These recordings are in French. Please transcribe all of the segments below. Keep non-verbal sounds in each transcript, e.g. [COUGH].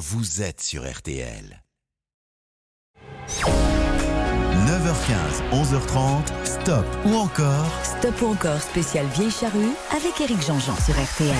vous êtes sur RTL. 9h15, 11h30, stop ou encore Stop ou encore spécial vieille charrue avec Eric Jean-Jean sur RTL.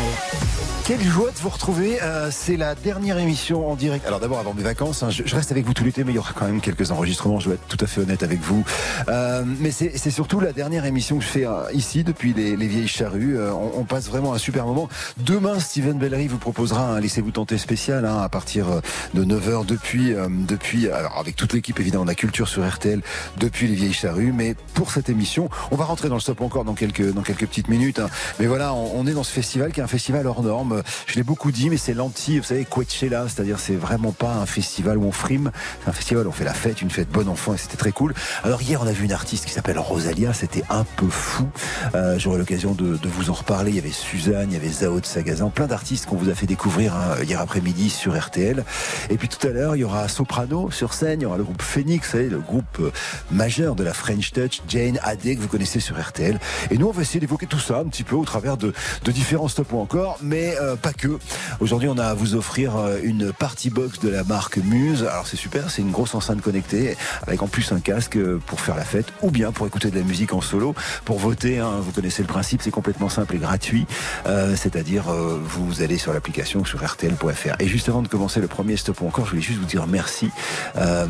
Quelle joie de vous retrouver. Euh, c'est la dernière émission en direct. Alors d'abord, avant mes vacances, hein, je, je, reste avec vous tout l'été, mais il y aura quand même quelques enregistrements. Je dois être tout à fait honnête avec vous. Euh, mais c'est surtout la dernière émission que je fais euh, ici depuis les, les vieilles charrues. Euh, on, on, passe vraiment un super moment. Demain, Steven Bellery vous proposera un Laissez-vous tenter spécial hein, à partir de 9h depuis, depuis alors avec toute l'équipe évidemment de la culture sur RTL depuis les vieilles charrues. Mais pour cette émission, on va rentrer dans le stop encore dans quelques, dans quelques petites minutes. Hein. Mais voilà, on, on est dans ce festival qui est un festival hors norme. Je l'ai beaucoup dit, mais c'est l'anti, vous savez, Coachella, c'est-à-dire c'est vraiment pas un festival où on frime, c'est un festival où on fait la fête, une fête bonne enfant, et c'était très cool. Alors hier, on a vu une artiste qui s'appelle Rosalia, c'était un peu fou. Euh, J'aurai l'occasion de, de, vous en reparler. Il y avait Suzanne, il y avait Zao de Sagazan, plein d'artistes qu'on vous a fait découvrir hein, hier après-midi sur RTL. Et puis tout à l'heure, il y aura Soprano sur scène, il y aura le groupe Phoenix, vous savez, le groupe euh, majeur de la French Touch, Jane Adé, que vous connaissez sur RTL. Et nous, on va essayer d'évoquer tout ça un petit peu au travers de, de différents stops ou encore, mais euh, pas que. Aujourd'hui, on a à vous offrir euh, une party box de la marque Muse. Alors c'est super, c'est une grosse enceinte connectée avec en plus un casque pour faire la fête ou bien pour écouter de la musique en solo. Pour voter, hein, vous connaissez le principe, c'est complètement simple et gratuit. Euh, C'est-à-dire, euh, vous allez sur l'application sur rtl.fr. Et juste avant de commencer le premier stop ou encore, je voulais juste vous dire merci. Euh,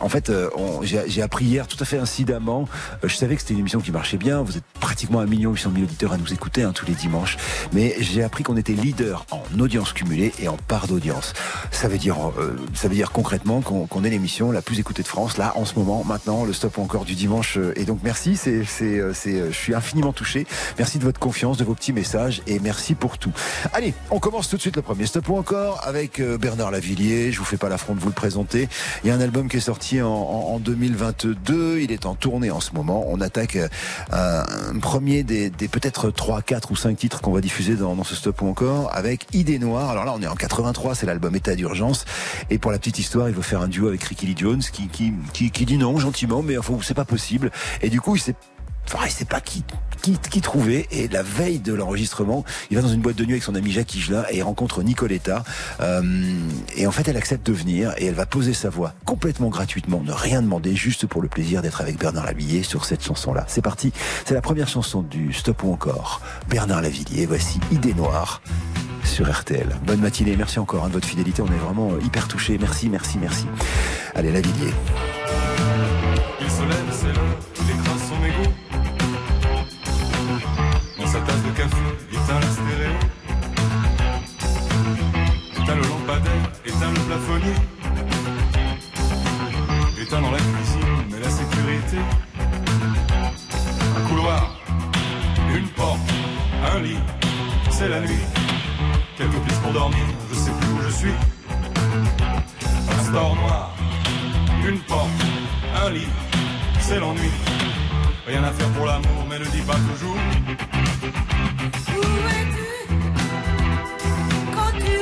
en fait, euh, j'ai appris tout à fait incidemment. je savais que c'était une émission qui marchait bien. Vous êtes pratiquement 1 million 800 000 auditeurs à nous écouter hein, tous les dimanches. Mais j'ai appris qu'on était leader en audience cumulée et en part d'audience. Ça veut dire, euh, ça veut dire concrètement qu'on qu est l'émission la plus écoutée de France là en ce moment, maintenant, le stop encore du dimanche. Et donc merci, c'est, c'est, je suis infiniment touché. Merci de votre confiance, de vos petits messages et merci pour tout. Allez, on commence tout de suite le premier stop ou encore avec euh, Bernard Lavillier. Je vous fais pas l'affront de vous le présenter. Il y a un album qui est sorti en, en 2022. Il est en tournée en ce moment. On attaque euh, un premier des, des peut-être 3, 4 ou 5 titres qu'on va diffuser dans, dans ce stop ou encore avec Idée Noire. Alors là, on est en 83, c'est l'album État d'urgence. Et pour la petite histoire, il veut faire un duo avec Ricky Lee Jones qui, qui, qui, qui dit non gentiment, mais enfin, c'est pas possible. Et du coup, il s'est Il sait pas qui, qui, trouver. Et la veille de l'enregistrement, il va dans une boîte de nuit avec son ami Jacques Higelin et il rencontre Nicoletta. Euh, et en fait, elle accepte de venir et elle va poser sa voix complètement gratuitement, ne rien demander, juste pour le plaisir d'être avec Bernard Lavillier sur cette chanson-là. C'est parti. C'est la première chanson du Stop ou encore. Bernard Lavillier. Voici Idée Noire sur RTL. Bonne matinée. Merci encore hein, de votre fidélité. On est vraiment hyper touchés. Merci, merci, merci. Allez, Lavillier. Un couloir, une porte, un lit, c'est la nuit. Quelques pistes pour dormir, je sais plus où je suis. Un store noir, une porte, un lit, c'est l'ennui. Rien à faire pour l'amour, mais ne dis pas toujours. Où es-tu? Quand tu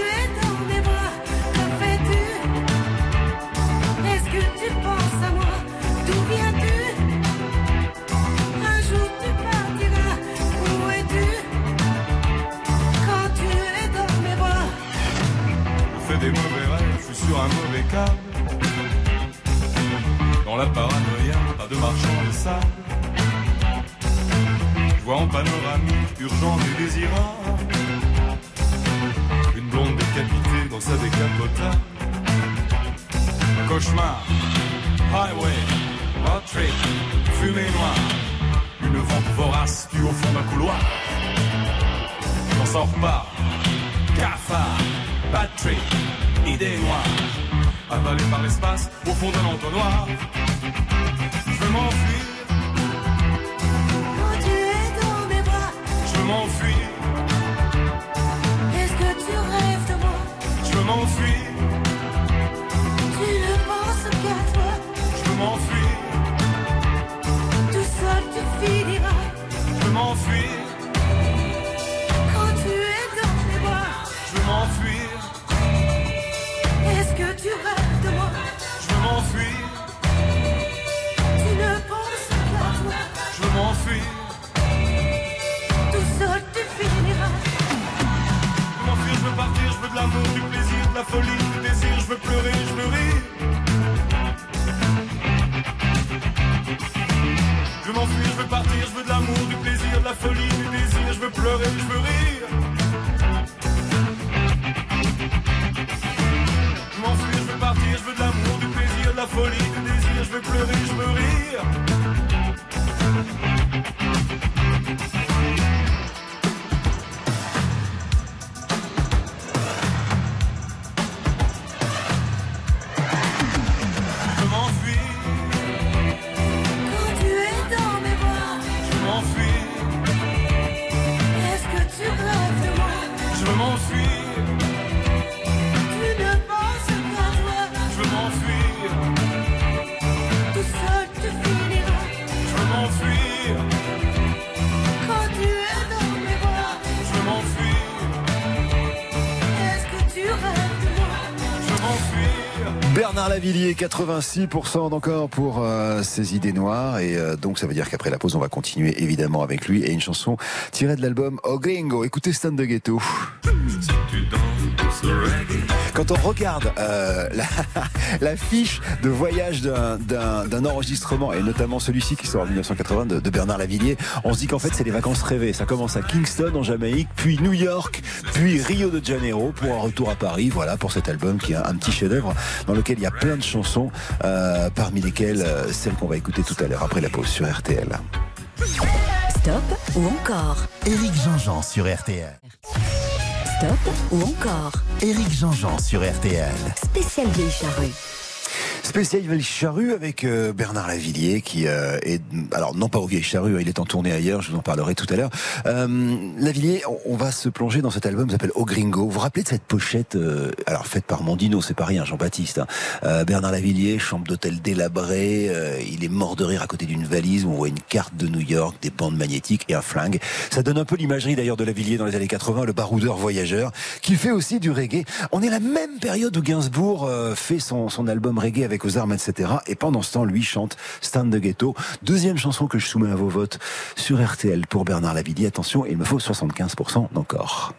Bernard Lavillier, 86% encore pour euh, ses idées noires. Et euh, donc, ça veut dire qu'après la pause, on va continuer évidemment avec lui. Et une chanson tirée de l'album Oh Gringo. Écoutez Stan de Ghetto. Quand on regarde euh, [LAUGHS] la, fiche de voyage d'un enregistrement, et notamment celui-ci qui sort en 1980 de, de Bernard Lavillier, on se dit qu'en fait, c'est les vacances rêvées. Ça commence à Kingston, en Jamaïque, puis New York, puis Rio de Janeiro, pour un retour à Paris. Voilà, pour cet album qui est un petit chef-d'œuvre dans lequel il y a plein de chansons, euh, parmi lesquelles euh, celle qu'on va écouter tout à l'heure après la pause sur RTL. Stop ou encore? Éric Jean-Jean sur RTL. Stop ou encore? Éric Jean-Jean sur RTL. Spécial vieille charrue. Spécial Vieille Charrue avec euh, Bernard Lavillier qui euh, est alors non pas au Vieille Charrue, il est en tournée ailleurs, je vous en parlerai tout à l'heure. Euh, Lavillier, on, va se plonger dans cet album qui s'appelle Au Gringo. Vous vous rappelez de cette pochette euh, alors faite par Mondino, c'est pas rien, Jean-Baptiste. hein. Euh, Bernard Lavillier, chambre d'hôtel délabrée, il est mort de rire à côté d'une valise où on voit une carte de New York, des bandes magnétiques et un flingue. Ça donne un peu l'imagerie d'ailleurs de Lavillier dans les années 80, le baroudeur voyageur, qui fait aussi du reggae. On est la même période où Gainsbourg fait son, son album reggae avec aux armes, etc. Et pendant ce temps, lui chante Stand de Ghetto. Deuxième chanson que je soumets à vos votes sur RTL pour Bernard Lavillier. Attention, il me faut 75% d'encore.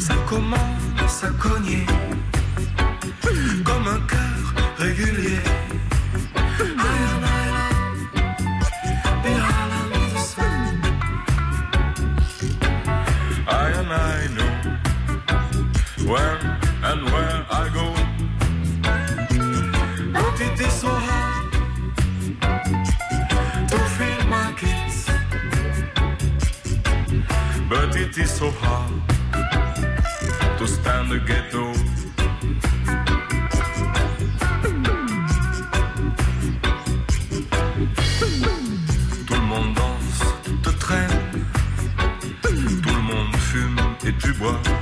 Ça commence à cogner so hard to stand the ghetto. Tout le monde danse, te traîne. Tout le monde fume et tu bois.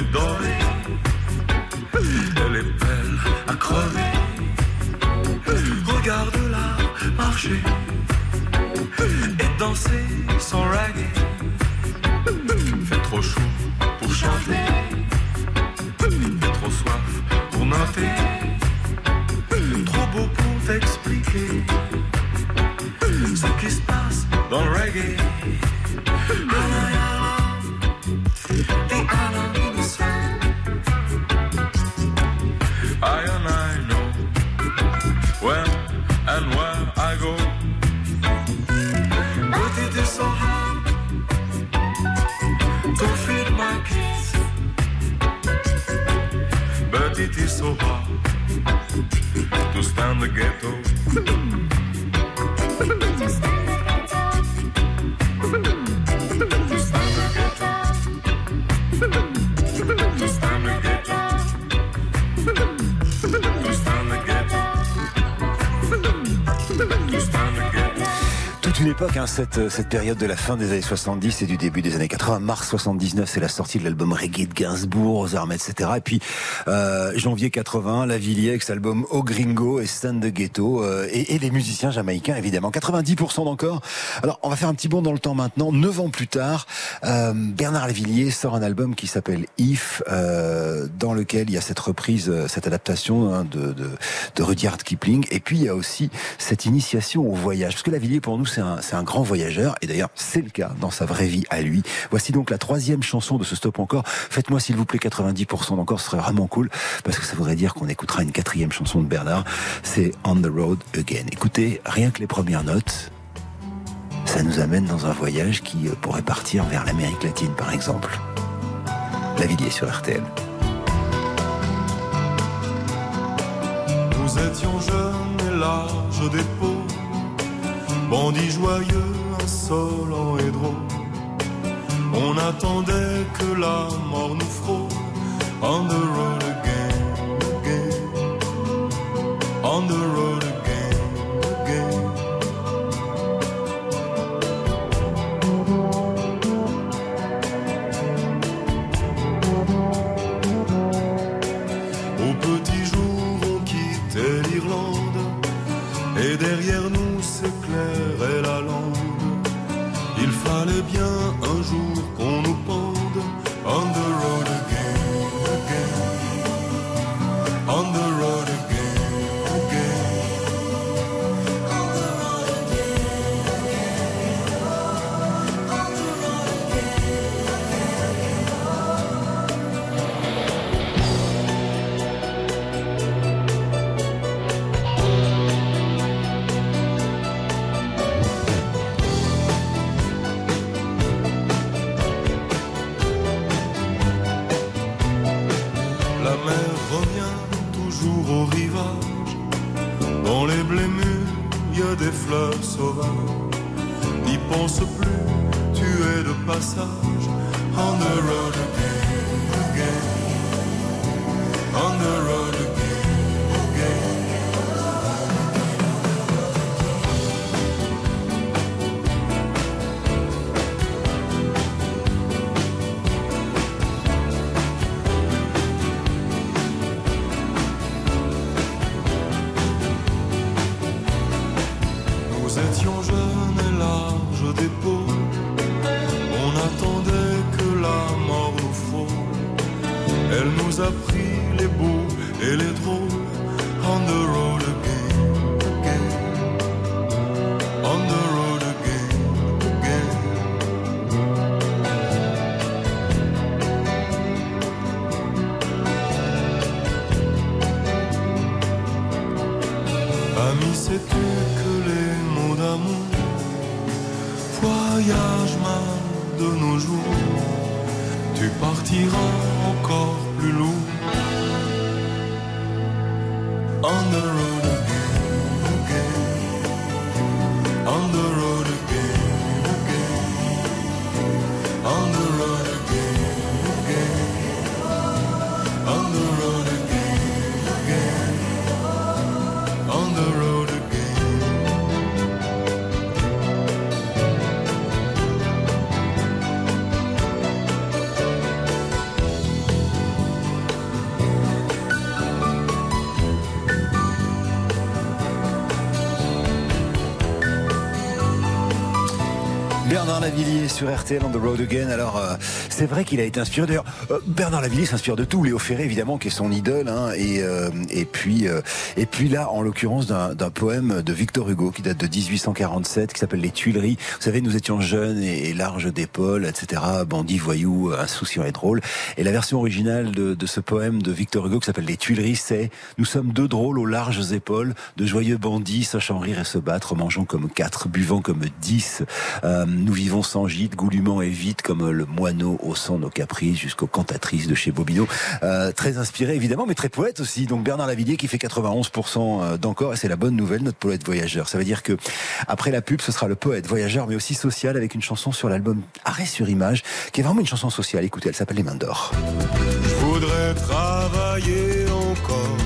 Noire époque, hein, cette, cette période de la fin des années 70 et du début des années 80. Mars 79, c'est la sortie de l'album Reggae de Gainsbourg, aux armes, etc. Et puis euh, janvier 80, La Villiers avec cet album Au Gringo et Stand the Ghetto euh, et, et les musiciens jamaïcains évidemment. 90% d'encore. Alors on va faire un petit bond dans le temps maintenant. Neuf ans plus tard, euh, Bernard Lavillier sort un album qui s'appelle If, euh, dans lequel il y a cette reprise, euh, cette adaptation hein, de, de, de Rudyard Kipling. Et puis il y a aussi cette initiation au voyage. Parce que Lavillier pour nous c'est un, un grand voyageur. Et d'ailleurs c'est le cas dans sa vraie vie à lui. Voici donc la troisième chanson de ce Stop Encore. Faites-moi s'il vous plaît 90% d'encore, ce serait vraiment cool. Parce que ça voudrait dire qu'on écoutera une quatrième chanson de Bernard. C'est On the Road Again. Écoutez, rien que les premières notes. Ça nous amène dans un voyage qui euh, pourrait partir vers l'Amérique latine, par exemple. Lavillier sur RTL. Nous étions jeunes et larges d'épaules, bandits joyeux, insolents et drôles. On attendait que la mort nous frôle. On the road again, again. On the road again, N'y pense plus, tu es de passage. On the Bernard Lavillier sur RTL on the road again. Alors euh, c'est vrai qu'il a été inspiré. D'ailleurs, euh, Bernard Lavillier s'inspire de tout. Léo Ferré évidemment qui est son idole. Hein, et euh, et puis euh, et puis là en l'occurrence d'un poème de Victor Hugo qui date de 1847 qui s'appelle Les Tuileries. Vous savez, nous étions jeunes et, larges d'épaules, etc. Bandits, voyous, insouciants et drôles. Et la version originale de, ce poème de Victor Hugo qui s'appelle Les Tuileries, c'est Nous sommes deux drôles aux larges épaules, de joyeux bandits sachant rire et se battre, mangeant comme quatre, buvant comme dix. Nous vivons sans gîte, goulûment et vite, comme le moineau haussant nos caprices jusqu'aux cantatrices de chez Bobino. Euh, très inspiré évidemment, mais très poète aussi. Donc Bernard Lavillier qui fait 91% d'encore, et c'est la bonne nouvelle, notre poète voyageur. Ça veut dire que après la pub, ce sera le poète voyageur, mais aussi social, avec une chanson sur l'album Arrêt sur image, qui est vraiment une chanson sociale. Écoutez, elle s'appelle Les Mains d'Or. Je voudrais travailler encore,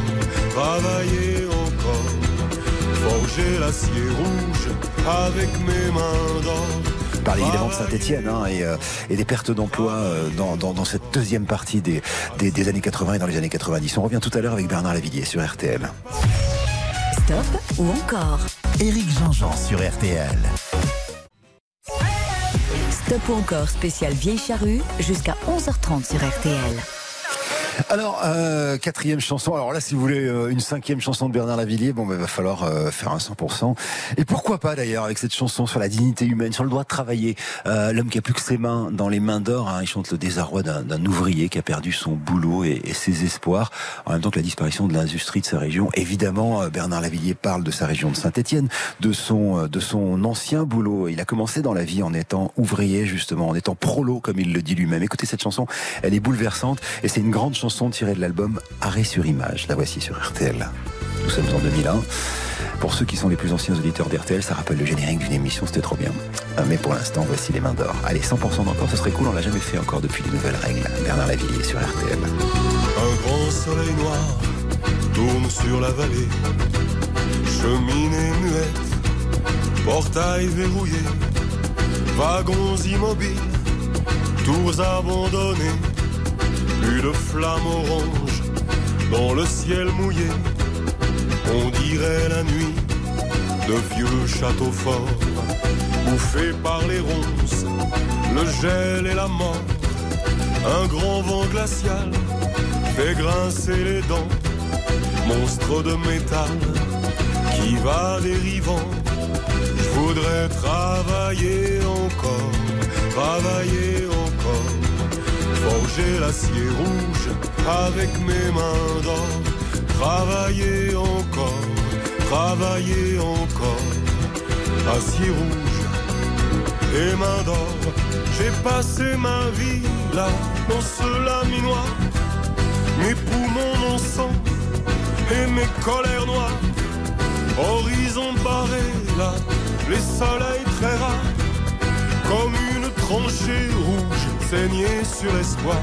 travailler encore, forger l'acier rouge avec mes mains d'or. Parle évidemment de Saint-Etienne hein, et, euh, et des pertes d'emplois euh, dans, dans, dans cette deuxième partie des, des, des années 80 et dans les années 90. On revient tout à l'heure avec Bernard Lavillier sur RTL. Stop ou encore? Éric Jean-Jean sur RTL. Stop ou encore spécial Vieille Charrue jusqu'à 11h30 sur RTL. Alors, euh, quatrième chanson. Alors là, si vous voulez euh, une cinquième chanson de Bernard Lavillier, bon, il va falloir euh, faire un 100%. Et pourquoi pas d'ailleurs avec cette chanson sur la dignité humaine, sur le droit de travailler. Euh, L'homme qui a plus que ses mains dans les mains d'or, hein, il chante le désarroi d'un d'un ouvrier qui a perdu son boulot et, et ses espoirs, en même temps que la disparition de l'industrie de sa région. Évidemment, euh, Bernard Lavillier parle de sa région de Saint-Étienne, de son euh, de son ancien boulot. Il a commencé dans la vie en étant ouvrier justement, en étant prolo comme il le dit lui-même. Écoutez cette chanson, elle est bouleversante et c'est une grande chanson tirée de l'album Arrêt sur image. La voici sur RTL. Nous sommes en 2001. Pour ceux qui sont les plus anciens auditeurs d'RTL, ça rappelle le générique d'une émission, c'était trop bien. Euh, Mais pour l'instant, voici les mains d'or. Allez, 100% d'encore, ce serait cool, on l'a jamais fait encore depuis les nouvelles règles. Bernard Lavillier sur RTL. Un grand soleil noir tourne sur la vallée. Cheminée muette, portail verrouillé, wagons immobiles, tours abandonnées, plus de flammes oranges dans le ciel mouillé. On dirait la nuit de vieux châteaux forts, bouffés par les ronces, le gel et la mort. Un grand vent glacial fait grincer les dents, monstre de métal qui va dérivant. Je voudrais travailler encore, travailler encore, forger l'acier rouge avec mes mains d'or, travailler encore, travailler encore, acier rouge et main d'or. J'ai passé ma vie là, dans ce laminoir. Mes poumons mon sang et mes colères noires. Horizon barré là, les soleils très rares. Comme une tranchée rouge saignée sur l'espoir.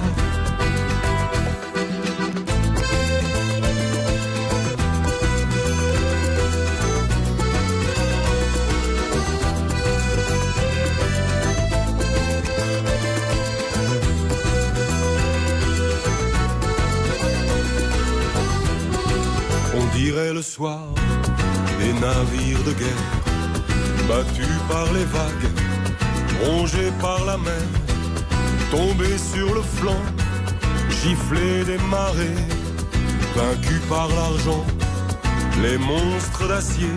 On dirait le soir des navires de guerre, battus par les vagues, rongés par la mer, tombés sur le flanc, giflés des marées, vaincus par l'argent, les monstres d'acier.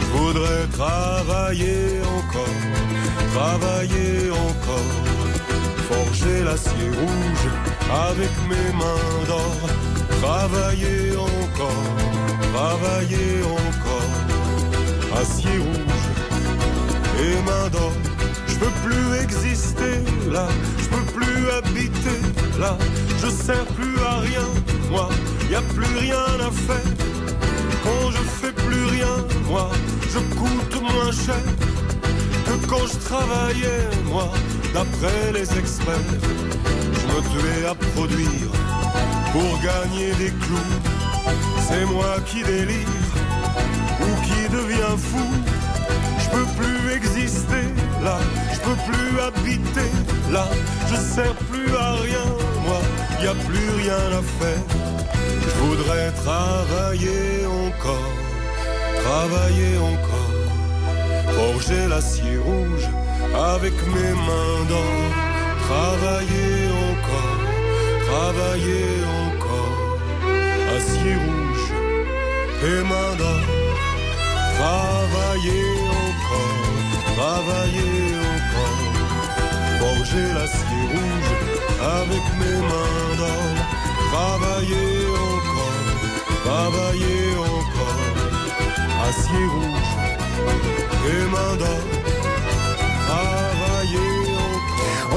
Je voudrais travailler encore, travailler encore, forger l'acier rouge avec mes mains d'or, travailler encore, travailler encore, acier rouge et mains d'or. Je peux plus exister là, plus habiter là, je sers plus à rien, moi, y a plus rien à faire. Quand je fais plus rien, moi, je coûte moins cher que quand je travaillais, moi, d'après les experts. Je me tuais à produire pour gagner des clous. C'est moi qui délire ou qui devient fou. Je peux plus exister là, je peux plus habiter là, je sers plus à rien, moi, y a plus rien à faire. Je voudrais travailler encore, travailler encore, forger l'acier rouge avec mes mains d'or, travailler encore, travailler encore, acier rouge et mains d'or, travailler encore, travailler encore, forger l'acier rouge avec mes mains d'or, travailler encore, travailler encore, acier rouge et mains d'or.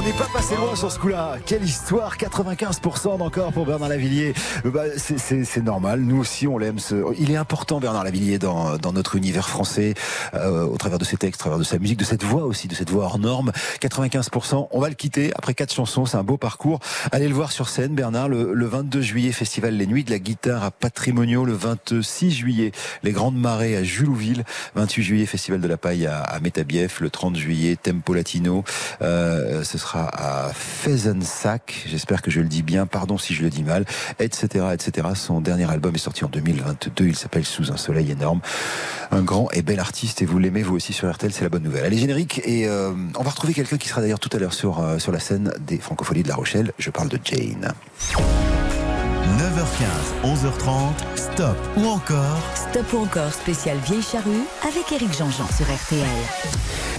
N'est pas passé loin sur ce coup-là. Quelle histoire 95% d'encore pour Bernard Lavillier. Bah, c'est normal. Nous aussi, on l'aime. ce- Il est important, Bernard Lavillier, dans, dans notre univers français, euh, au travers de ses textes, au travers de sa musique, de cette voix aussi, de cette voix hors norme. 95%. On va le quitter après quatre chansons. C'est un beau parcours. Allez le voir sur scène, Bernard, le, le 22 juillet, Festival Les Nuits de la Guitare à Patrimonio. Le 26 juillet, Les Grandes Marées à Julouville. 28 juillet, Festival de la Paille à, à Métabief. Le 30 juillet, Tempo Latino. Euh, ce sera à Fezensac. J'espère que je le dis bien. Pardon si je le dis mal. Etc. etc. Son dernier album est sorti en 2022. Il s'appelle Sous un soleil énorme. Un grand et bel artiste. Et vous l'aimez vous aussi sur RTL. C'est la bonne nouvelle. Allez, générique. Et euh, on va retrouver quelqu'un qui sera d'ailleurs tout à l'heure sur, euh, sur la scène des Francopholies de La Rochelle. Je parle de Jane. 9h15, 11h30, stop ou encore Stop ou encore spécial Vieille Charrue avec Éric Jean-Jean sur RTL.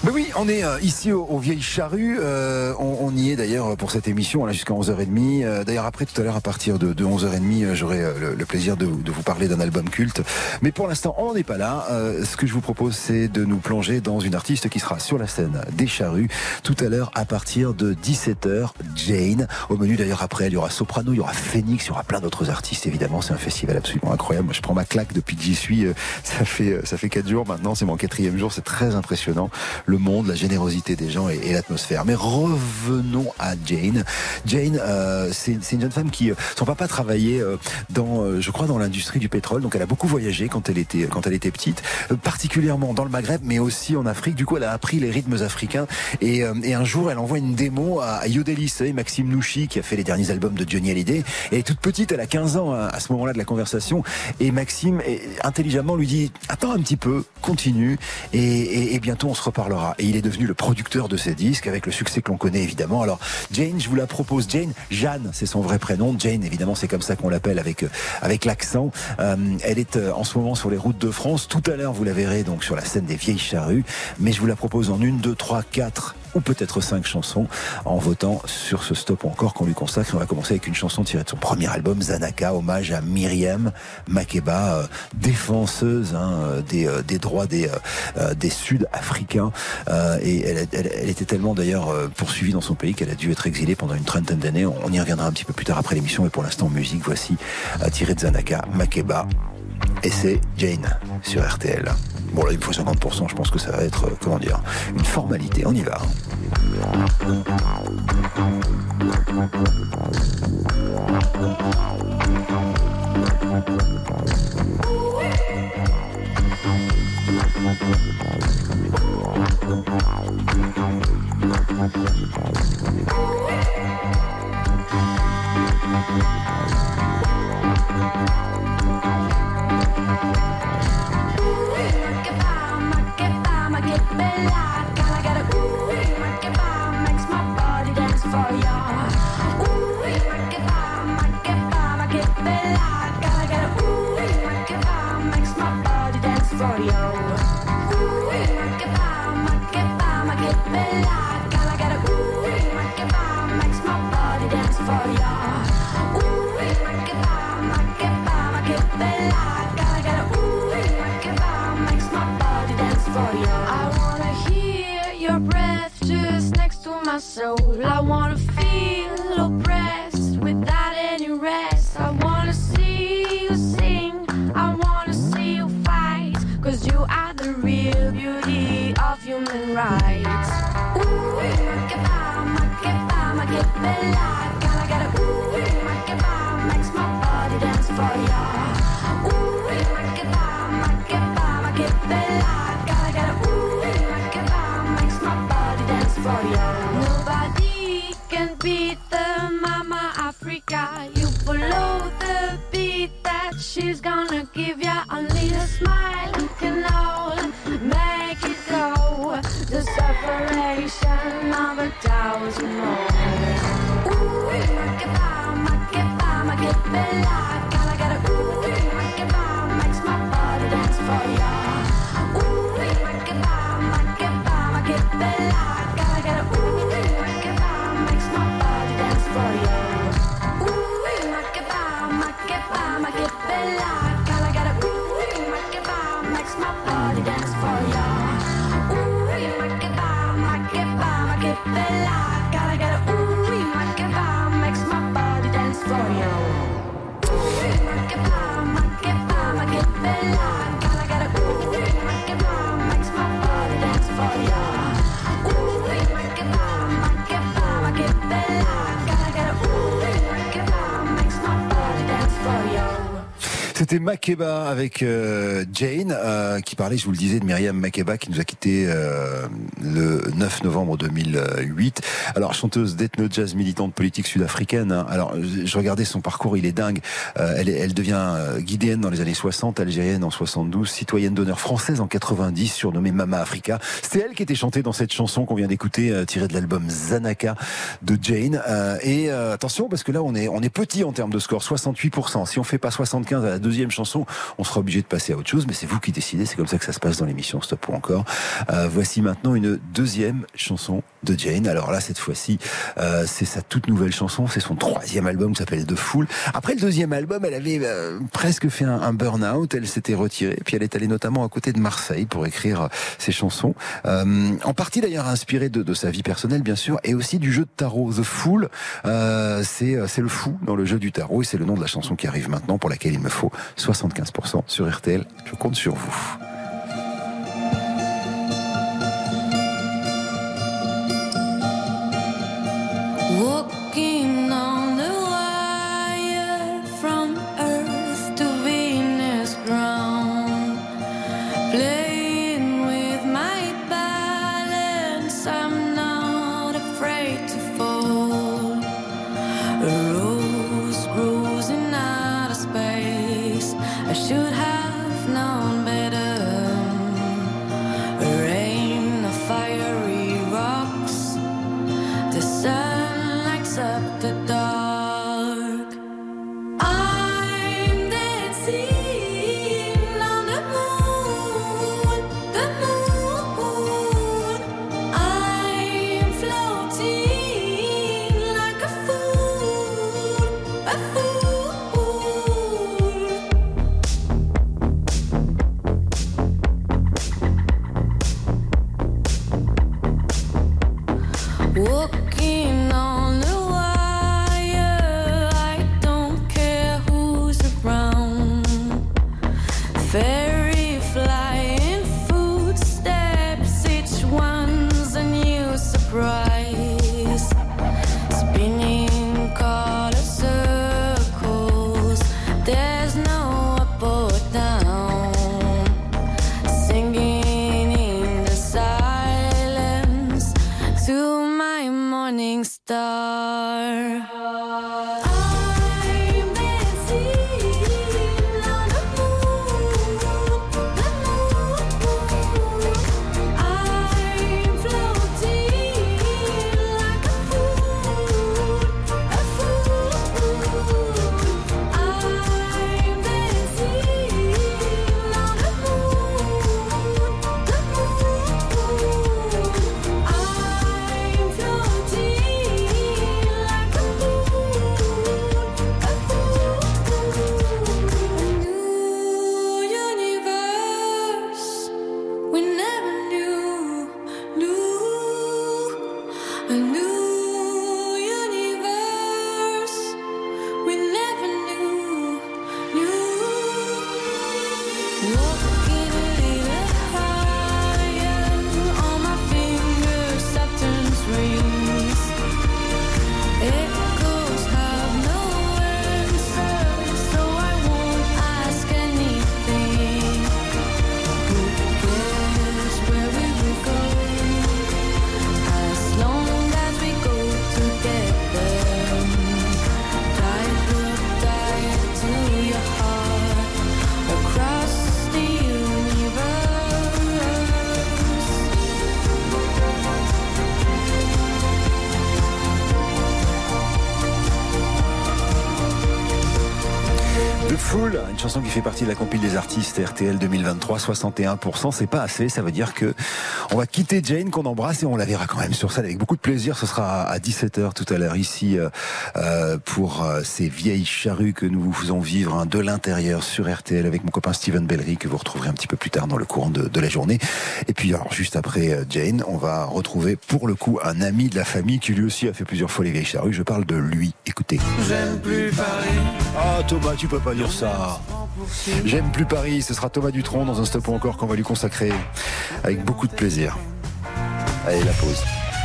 Mais oui, on est euh, ici au, au Vieilles Charrues. Euh, on, on y est d'ailleurs pour cette émission, là jusqu'à 11h30. Euh, d'ailleurs, après, tout à l'heure, à partir de, de 11h30, euh, j'aurai euh, le, le plaisir de, de vous parler d'un album culte. Mais pour l'instant, on n'est pas là. Euh, ce que je vous propose, c'est de nous plonger dans une artiste qui sera sur la scène des Charrues tout à l'heure à partir de 17h. Jane. Au menu, d'ailleurs, après, elle, il y aura Soprano, il y aura Phoenix, il y aura plein d'autres artistes, évidemment. C'est un festival absolument incroyable. Moi, je prends ma claque depuis que j'y suis. euh, Ça fait, euh, ça fait quatre jours maintenant. C'est mon quatrième jour. C'est très impressionnant. Le monde, la générosité des gens et, et l'atmosphère. Mais revenons à Jane. Jane, euh, c'est une jeune femme qui, euh, son papa travaillait dans, je crois, dans l'industrie du pétrole. Donc, elle a beaucoup voyagé quand elle était, quand elle était petite, particulièrement dans le Maghreb, mais aussi en Afrique. Du coup, elle a appris les rythmes africains. Et, et un jour, elle envoie une démo à, Yodelis, savez, Maxime Nouchi, qui a fait les derniers albums de Johnny Hallyday. Et toute petite, elle a 15 ans hein, à ce moment-là de la conversation. Et Maxime, intelligemment, lui dit Attends un petit peu, continue, et, bientôt on se reparlera. Et il est devenu le producteur de ces disques, avec le succès que l'on connaît évidemment. Alors, Jane, je vous la propose. Jane, Jeanne, c'est son vrai prénom. Jane, évidemment, c'est comme ça qu'on l'appelle avec, euh, avec l'accent. Euh, elle est euh, en ce moment sur les routes de France. Tout à l'heure, vous la verrez donc sur la scène des Vieilles Charrues. Mais je vous la propose en une, deux, trois, quatre ou peut-être cinq chansons en votant sur ce stop encore qu'on lui consacre. On va commencer avec une chanson tirée de son premier album, Zanaka, hommage à Myriam Makeba, euh, défenseuse hein, euh, des, euh, des droits des, euh, euh, des Sud-Africains. Euh, et elle, elle- elle était tellement d'ailleurs poursuivie dans son pays qu'elle a dû être exilée pendant une trentaine d'années. On y reviendra un petit peu plus tard après l'émission, mais pour l'instant, musique, voici tirée de Zanaka, Makeba. Et c'est Jane sur RTL. Bon là il me faut 50%, je pense que ça va être, euh, comment dire, une formalité. On y va. I Makeba avec euh, Jane euh, qui parlait, je vous le disais, de Myriam Makeba qui nous a quitté euh, le 9 novembre 2008. Alors chanteuse d'ethno jazz militante politique sud-africaine. hein. Alors je regardais son parcours, il est dingue. Euh, elle, devient euh, guinéenne dans les années 60, algérienne en 72, citoyenne d'honneur française en 90, surnommée Mama Africa. C'était elle qui était chantée dans cette chanson qu'on vient d'écouter, euh, tirée de l'album Zanaka de Jane. Et attention parce que là on est on est petit en termes de score, 68%. Si on fait pas 75 à la deuxième chanson, on sera obligé de passer à autre chose. Mais c'est vous qui décidez. C'est comme ça que ça se passe dans l'émission Stop ou encore. Voici maintenant une deuxième chanson de Jane. Alors là cette fois-ci, euh, c'est sa toute nouvelle chanson. C'est son troisième album qui s'appelle The Fool. Après le deuxième album, elle avait euh, presque fait un, burn-out. Elle s'était retirée. Puis elle est allée notamment à côté de Marseille pour écrire euh, ses chansons. En partie d'ailleurs inspirée de, de sa vie personnelle, bien sûr, et aussi du jeu de tarot. The Fool, c'est le fou dans le jeu du tarot. Et c'est le nom de la chanson qui arrive maintenant, pour laquelle il me faut 75% sur RTL. Je compte sur vous. Fait partie de la compile des artistes RTL 2023, 61%, c'est pas assez, ça veut dire que on va quitter Jane qu'on embrasse et on la verra quand même sur scène avec beaucoup de plaisir. Ce sera à 17h tout à l'heure ici euh, euh, pour euh, ces vieilles charrues que nous vous faisons vivre hein, de l'intérieur sur RTL avec mon copain Steven Bellery que vous retrouverez un petit peu plus tard dans le courant de, de la journée. Et puis alors juste après Jane, on va retrouver pour le coup un ami de la famille qui lui aussi a fait plusieurs fois les vieilles charrues. Je parle de lui. Écoutez. J'aime plus Paris. Ah Thomas, tu peux pas dire ça. J'aime plus Paris, ce sera Thomas Dutronc dans un stop ou encore qu'on va lui consacrer avec beaucoup de plaisir. Allez, la pause.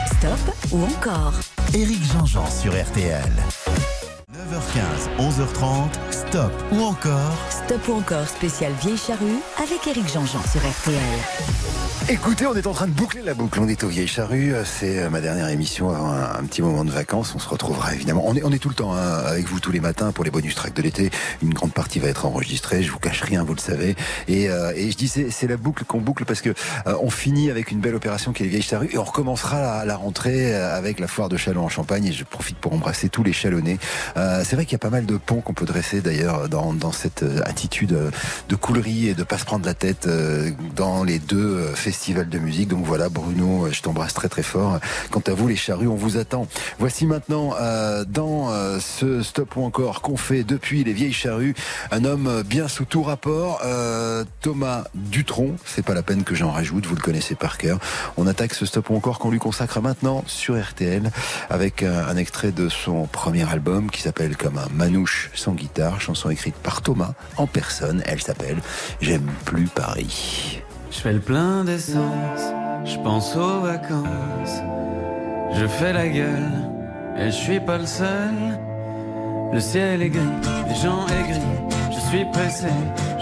Stop ou encore Éric Jean-Jean sur RTL. 9h15, 11h30, stop ou encore Stop ou encore spécial Vieille Charrue avec Éric Jean-Jean sur RTL. Écoutez, on est en train de boucler la boucle. On est aux Vieilles Charrues. C'est euh, ma dernière émission avant un, un petit moment de vacances. On se retrouvera évidemment. On est, on est tout le temps hein, avec vous tous les matins pour les bonus tracks de l'été. Une grande partie va être enregistrée. Je vous cache rien, vous le savez. Et, euh, et je dis c'est, c'est la boucle qu'on boucle parce que euh, on finit avec une belle opération qui est les Vieilles Charrues et on recommencera la, la rentrée euh, avec la foire de Chalon en Champagne. Et je profite pour embrasser tous les Chalonnais. Euh, c'est vrai qu'il y a pas mal de ponts qu'on peut dresser d'ailleurs dans, dans cette euh, attitude euh, de coulerie et de pas se prendre la tête euh, dans les deux festivals de musique. Donc voilà, Bruno, je t'embrasse très très fort. Quant à vous, les charrues, on vous attend. Voici maintenant euh, dans euh, ce stop ou encore qu'on fait depuis les vieilles charrues, un homme bien sous tout rapport, euh, Thomas Dutronc. C'est pas la peine que j'en rajoute, vous le connaissez par cœur. On attaque ce stop ou encore qu'on lui consacre maintenant sur RTL avec un extrait de son premier album qui s'appelle comme un manouche sans guitare, chanson écrite par Thomas en personne. Elle s'appelle J'aime plus Paris. Je fais le plein d'essence, je pense aux vacances. Je fais la gueule, et je suis pas le seul. Le ciel est gris, les gens aigris. Je suis pressé,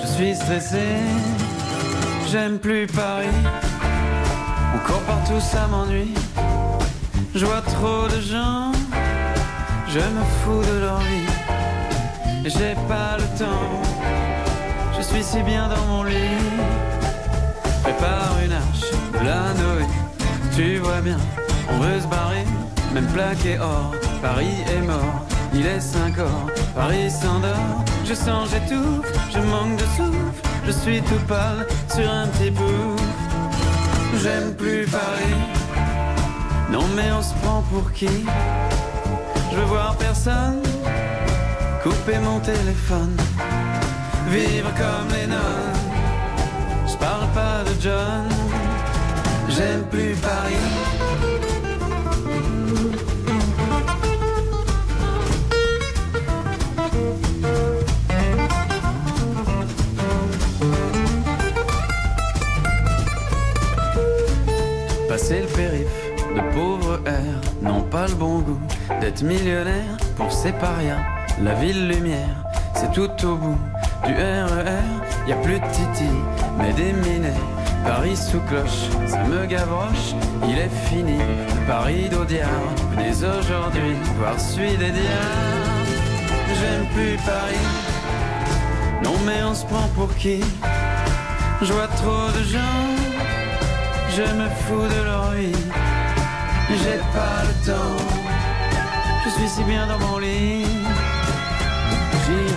je suis stressé. J'aime plus Paris, encore partout ça m'ennuie. Je vois trop de gens, je me fous de leur vie. J'ai pas le temps, je suis si bien dans mon lit. Prépare une arche la Noé. Tu vois bien, on veut se barrer, même plaqué or. Paris est mort, il est 5 heures. Paris s'endort, je sens, j'étouffe, je manque de souffle. Je suis tout pâle sur un petit bout. J'aime plus Paris. Non, mais on se prend pour qui? Je veux voir personne. Couper mon téléphone. Vivre comme les nonnes. Je parle pas de John, j'aime plus Paris. Passer le périph' de pauvres airs n'ont pas le bon goût d'être millionnaire pour ces parias. La ville lumière, c'est tout au bout du RER. Y a plus de Titi, mais des minets. Paris sous cloche, ça me gavroche. Il est fini, Paris d'Audiard. Venez aujourd'hui voir celui des diables. J'aime plus Paris. Non mais on se prend pour qui? Je vois trop de gens. Je me fous de leur vie. J'ai pas le temps. Je suis si bien dans mon lit.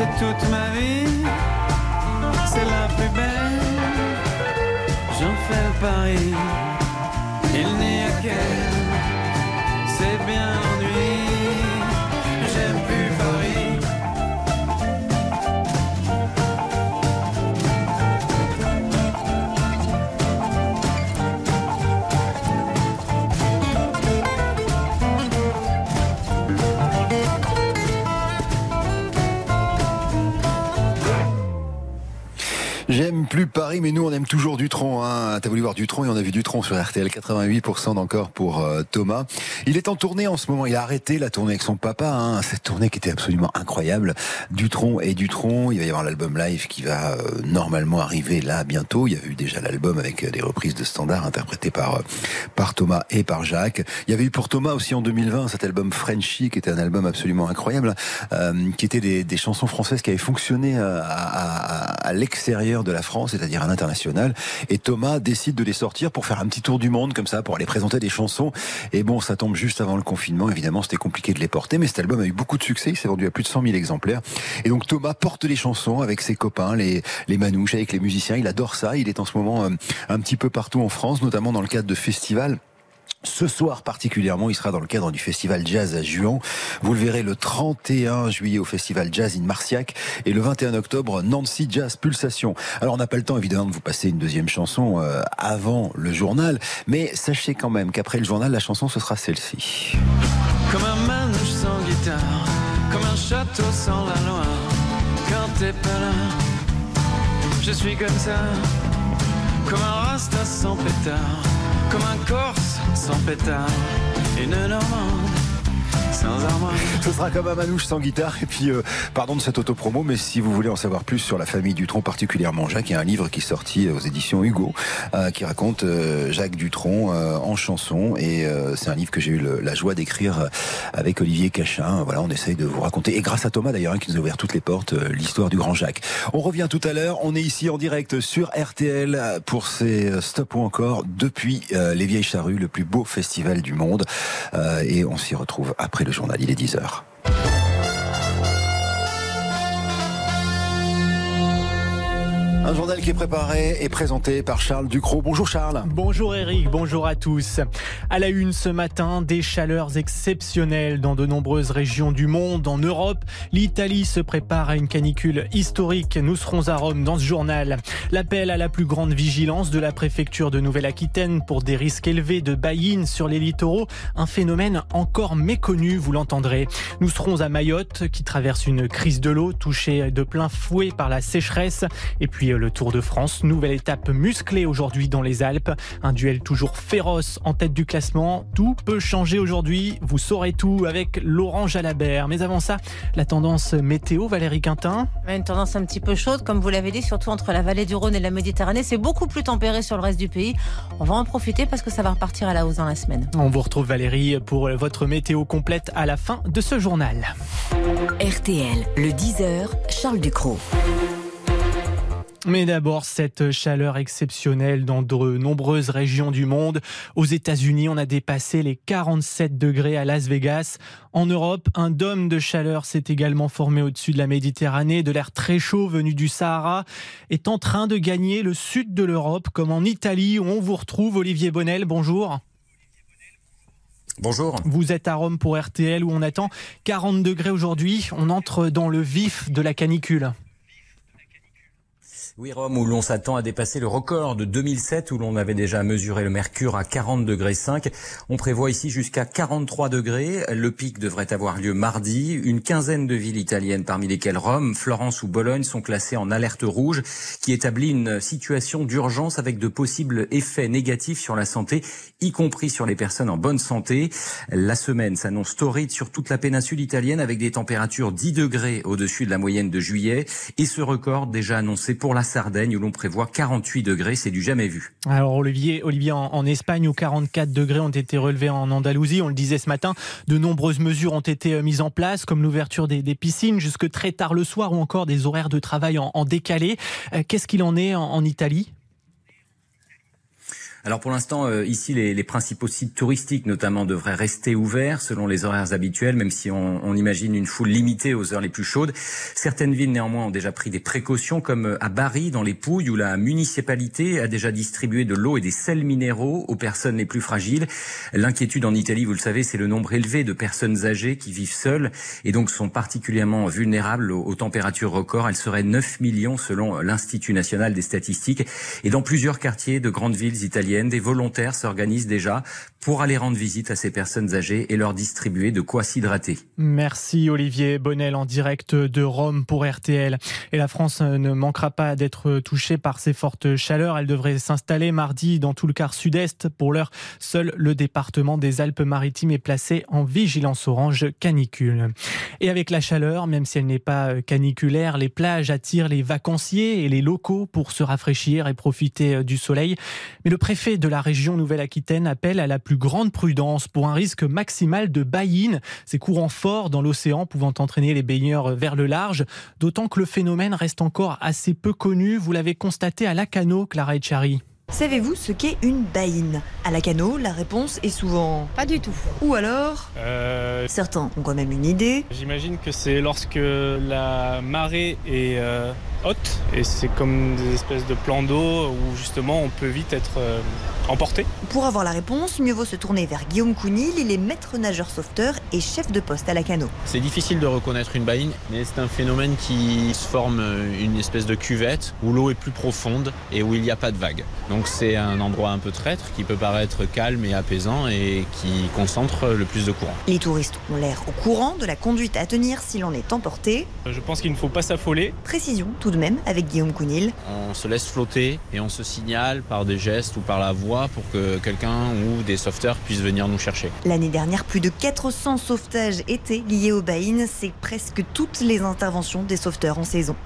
C'est toute ma vie. C'est la plus belle. J'en fais le pari. Il n'y a qu'elle. Plus Paris, mais nous on aime toujours Dutron. Hein. T'as voulu voir Dutron et on a vu Dutron sur RTL 88% d'encore pour euh, Thomas. Il est en tournée en ce moment. Il a arrêté la tournée avec son papa. Hein. Cette tournée qui était absolument incroyable. Dutron et Dutron. Il va y avoir l'album live qui va euh, normalement arriver là bientôt. Il y avait eu déjà l'album avec euh, des reprises de standards interprétées par par Thomas et par Jacques. Il y avait eu pour Thomas aussi en 2020 cet album Frenchy qui était un album absolument incroyable, qui était des, chansons françaises qui avaient fonctionné à- à l'extérieur de la France, c'est-à-dire à l'international. Et Thomas décide de les sortir pour faire un petit tour du monde comme ça, pour aller présenter des chansons. Et bon, ça tombe juste avant le confinement. Évidemment, c'était compliqué de les porter, mais cet album a eu beaucoup de succès. Il s'est vendu à plus de 100 000 exemplaires. Et donc Thomas porte les chansons avec ses copains, les, les manouches, avec les musiciens. Il adore ça. Il est en ce moment euh, un petit peu partout en France, notamment dans le cadre de festivals. Ce soir particulièrement, il sera dans le cadre du festival Jazz à Juan. Vous le verrez le 31 juillet au festival Jazz in Marciac et le 21 octobre Nancy Jazz Pulsation. Alors on n'a pas le temps évidemment de vous passer une deuxième chanson euh, avant le journal, mais sachez quand même qu'après le journal, la chanson ce sera celle-ci. Comme un château sans la. Quand t'es pas je suis comme ça. Comme un rasta sans pétard, comme un corse sans pétard. Une normande. Ce sera comme un manouche sans guitare. Et puis, euh, pardon de cette autopromo, mais si vous voulez en savoir plus sur la famille Dutronc, particulièrement Jacques, il y a un livre qui est sorti aux éditions Hugo, euh, qui raconte euh, Jacques Dutronc euh, en chanson. Et euh, c'est un livre que j'ai eu le- la joie d'écrire euh, avec Olivier Cachin. Voilà, on essaye de vous raconter, et grâce à Thomas d'ailleurs, hein, qui nous a ouvert toutes les portes, euh, l'histoire du grand Jacques. On revient tout à l'heure. On est ici en direct sur RTL euh, pour ces euh, Stop ou encore depuis euh, les Vieilles Charrues, le plus beau festival du monde. Euh, et on s'y retrouve après le journal. Il est 10 Un journal qui est préparé et présenté par Charles Ducrot. Bonjour Charles. Bonjour Eric, bonjour à tous. À la une ce matin, des chaleurs exceptionnelles dans de nombreuses régions du monde. En Europe, l'Italie se prépare à une canicule historique. Nous serons à Rome dans ce journal. L'appel à la plus grande vigilance de la préfecture de Nouvelle-Aquitaine pour des risques élevés de baïnes sur les littoraux. Un phénomène encore méconnu, vous l'entendrez. Nous serons à Mayotte qui traverse une crise de l'eau touchée de plein fouet par la sécheresse. Et puis le Tour de France, nouvelle étape musclée aujourd'hui dans les Alpes. Un duel toujours féroce en tête du classement. Tout peut changer aujourd'hui. Vous saurez tout avec Laurent Jalabert. Mais avant ça, la tendance météo, Valérie Quintin. Une tendance un petit peu chaude, comme vous l'avez dit, surtout entre la vallée du Rhône et la Méditerranée. C'est beaucoup plus tempéré sur le reste du pays. On va en profiter parce que ça va repartir à la hausse dans la semaine. On vous retrouve Valérie pour votre météo complète à la fin de ce journal. RTL, le 10h, Charles Ducrot. Mais d'abord, cette chaleur exceptionnelle dans de nombreuses régions du monde. Aux États-Unis, on a dépassé les 47 degrés à Las Vegas. En Europe, un dôme de chaleur s'est également formé au-dessus de la Méditerranée. De l'air très chaud venu du Sahara est en train de gagner le sud de l'Europe, comme en Italie où on vous retrouve. Olivier Bonnel, bonjour. Bonjour. Vous êtes à Rome pour RTL où on attend 40 degrés aujourd'hui. On entre dans le vif de la canicule. Oui, Rome, où l'on s'attend à dépasser le record de 2007, où l'on avait déjà mesuré le mercure à 40 degrés 5. On prévoit ici jusqu'à 43 degrés. Le pic devrait avoir lieu mardi. Une quinzaine de villes italiennes, parmi lesquelles Rome, Florence ou Bologne, sont classées en alerte rouge, qui établit une situation d'urgence avec de possibles effets négatifs sur la santé, y compris sur les personnes en bonne santé. La semaine s'annonce torride sur toute la péninsule italienne, avec des températures 10 degrés au-dessus de la moyenne de juillet, et ce record déjà annoncé pour la Sardaigne où l'on prévoit 48 degrés, c'est du jamais vu. Alors Olivier, en, Espagne où 44 degrés ont été relevés en Andalousie, on le disait ce matin, de nombreuses mesures ont été euh, mises en place comme l'ouverture des, piscines jusque très tard le soir ou encore des horaires de travail en, décalé. Euh, Qu'est-ce qu'il en est en Italie? Alors pour l'instant, euh, ici, les, les principaux sites touristiques notamment devraient rester ouverts selon les horaires habituels, même si on, on imagine une foule limitée aux heures les plus chaudes. Certaines villes néanmoins ont déjà pris des précautions, comme euh, à Bari, dans les Pouilles, où la municipalité a déjà distribué de l'eau et des sels minéraux aux personnes les plus fragiles. L'inquiétude en Italie, vous le savez, c'est le nombre élevé de personnes âgées qui vivent seules et donc sont particulièrement vulnérables aux, aux températures records. Elles seraient 9 millions selon l'Institut national des statistiques. Et dans plusieurs quartiers de grandes villes italiennes, des volontaires s'organisent déjà pour aller rendre visite à ces personnes âgées et leur distribuer de quoi s'hydrater. Merci Olivier Bonnel en direct de Rome pour RTL. Et la France ne manquera pas d'être touchée par ces fortes chaleurs. Elle devrait s'installer mardi dans tout le quart sud-est. Pour l'heure, seul le département des Alpes-Maritimes est placé en vigilance orange canicule. Et avec la chaleur, même si elle n'est pas caniculaire, les plages attirent les vacanciers et les locaux pour se rafraîchir et profiter du soleil. Mais le préfet de la région Nouvelle-Aquitaine appelle à la plus grande prudence pour un risque maximal de baïne, ces courants forts dans l'océan pouvant entraîner les baigneurs vers le large, d'autant que le phénomène reste encore assez peu connu. Vous l'avez constaté à Lacano, Clara Echari. Savez-vous ce qu'est une baïne? À la cano, la réponse est souvent pas du tout. Ou alors euh... Certains ont quand même une idée. J'imagine que c'est lorsque la marée est euh, haute et c'est comme des espèces de plans d'eau où justement on peut vite être euh, emporté. Pour avoir la réponse, mieux vaut se tourner vers Guillaume Counil, il est maître nageur sauveteur et chef de poste à la cano. C'est difficile de reconnaître une baïne, mais c'est un phénomène qui se forme une espèce de cuvette où l'eau est plus profonde et où il n'y a pas de vagues. Donc c'est un endroit un peu traître qui peut paraître calme et apaisant et qui concentre le plus de courant. Les touristes ont l'air au courant de la conduite à tenir si l'on est emporté. Je pense qu'il ne faut pas s'affoler. Précision tout de même avec Guillaume Counil. On se laisse flotter et on se signale par des gestes ou par la voix pour que quelqu'un ou des sauveteurs puissent venir nous chercher. L'année dernière, plus de 400 sauvetages étaient liés aux baïnes. C'est presque toutes les interventions des sauveteurs en saison.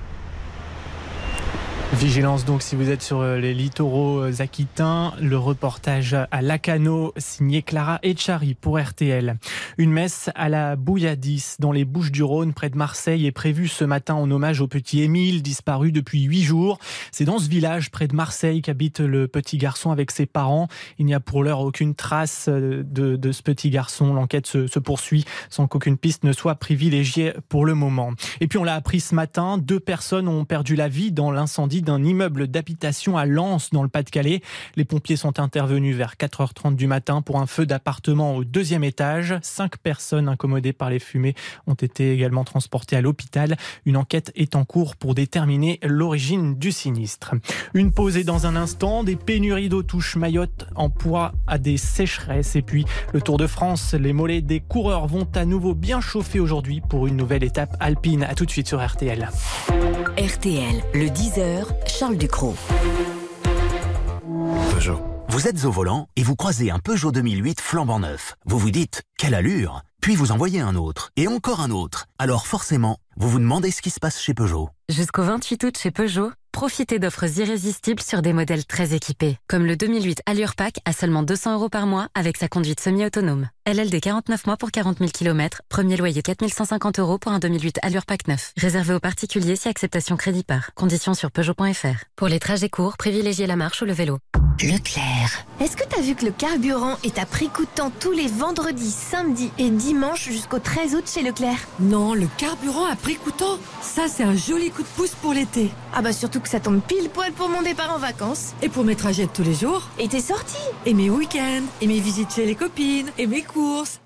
Vigilance donc si vous êtes sur les littoraux aquitains, le reportage à Lacano signé Clara Echari pour RTL. Une messe à la Bouilladis dans les Bouches du Rhône près de Marseille est prévue ce matin en hommage au petit Émile disparu depuis huit jours. C'est dans ce village près de Marseille qu'habite le petit garçon avec ses parents. Il n'y a pour l'heure aucune trace de, de, ce petit garçon. L'enquête se poursuit sans qu'aucune piste ne soit privilégiée pour le moment. Et puis on l'a appris ce matin, deux personnes ont perdu la vie dans l'incendie d'un immeuble d'habitation à Lens dans le Pas-de-Calais. Les pompiers sont intervenus vers 4h30 du matin pour un feu d'appartement au deuxième étage. Cinq personnes incommodées par les fumées ont été également transportées à l'hôpital. Une enquête est en cours pour déterminer l'origine du sinistre. Une pause et dans un instant, des pénuries d'eau touchent Mayotte en poids à des sécheresses. Et puis le Tour de France, les mollets des coureurs vont à nouveau bien chauffer aujourd'hui pour une nouvelle étape alpine. À tout de suite sur RTL. RTL, le 10h, Charles Ducrot. Peugeot. Vous êtes au volant et vous croisez un Peugeot 2008 flambant neuf. Vous vous dites, quelle allure Puis vous en voyez un autre, et encore un autre. Alors forcément, vous vous demandez ce qui se passe chez Peugeot. Jusqu'au 28 août chez Peugeot, profitez d'offres irrésistibles sur des modèles très équipés, comme le 2008 Allure Pack à seulement 200 euros par mois avec sa conduite semi-autonome. LLD 49 mois pour 40 000 km, premier loyer 4150 euros pour un 2008 Allure Pack 9. Réservé aux particuliers si acceptation crédit par. Conditions sur Peugeot.fr. Pour les trajets courts, privilégiez la marche ou le vélo. Leclerc. Est-ce que t'as vu que le carburant est à prix coûtant tous les vendredis, samedis et dimanches jusqu'au 13 août chez Leclerc? Non, le carburant à prix coûtant, ça c'est un joli coup de pouce pour l'été. Ah bah surtout que ça tombe pile poil pour mon départ en vacances. Et pour mes trajets de tous les jours. Et tes sorties. Et mes week-ends. Et mes visites chez les copines. Et mes courses.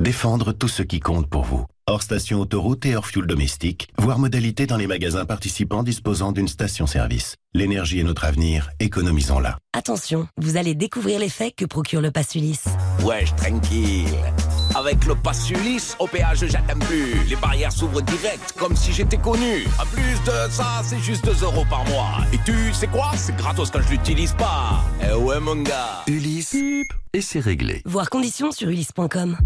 Défendre tout ce qui compte pour vous. Hors station autoroute et hors fuel domestique, voire modalité dans les magasins participants disposant d'une station-service. L'énergie est notre avenir, économisons-la. Attention, vous allez découvrir l'effet que procure le pass Ulysse. Wesh, tranquille. Avec le pass Ulysse, au péage, j'attends plus. Les barrières s'ouvrent direct, comme si j'étais connu. En plus de ça, c'est juste 2 euros par mois. Et tu sais quoi? C'est gratos quand je l'utilise pas. Eh ouais, mon gars. Ulysse, et c'est réglé. Voir conditions sur ulysse.com.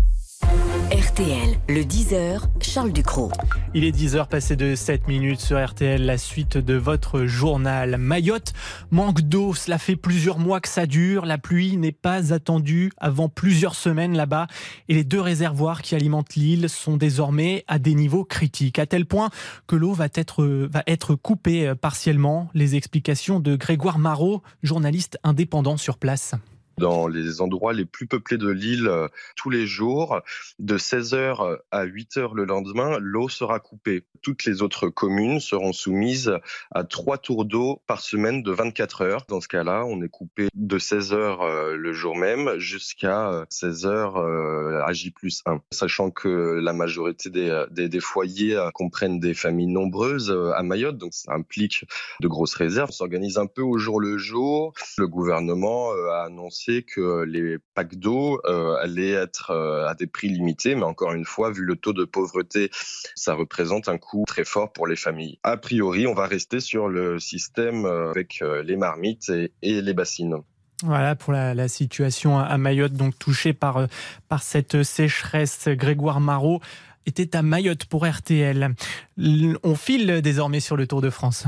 RTL, le 10h, Charles Ducrot. Il est 10h passé de 7 minutes sur RTL, la suite de votre journal. Mayotte manque d'eau, cela fait plusieurs mois que ça dure. La pluie n'est pas attendue avant plusieurs semaines là-bas. Et les deux réservoirs qui alimentent l'île sont désormais à des niveaux critiques, à tel point que l'eau va être, va être coupée partiellement. Les explications de Grégoire Marot, journaliste indépendant sur place dans les endroits les plus peuplés de l'île tous les jours. De 16h à 8h le lendemain, l'eau sera coupée. Toutes les autres communes seront soumises à trois tours d'eau par semaine de 24 heures. Dans ce cas-là, on est coupé de 16h le jour même jusqu'à 16h à J plus 1. Sachant que la majorité des, des foyers comprennent des familles nombreuses à Mayotte, donc ça implique de grosses réserves. On s'organise un peu au jour le jour. Le gouvernement a annoncé que les packs d'eau euh, allaient être euh, à des prix limités, mais encore une fois, vu le taux de pauvreté, ça représente un coût très fort pour les familles. A priori, on va rester sur le système euh, avec euh, les marmites et, les bassines. Voilà pour la, la situation à- Mayotte, donc touchée par, euh, par cette sécheresse. Grégoire Marot était à Mayotte pour RTL. On file désormais sur le Tour de France.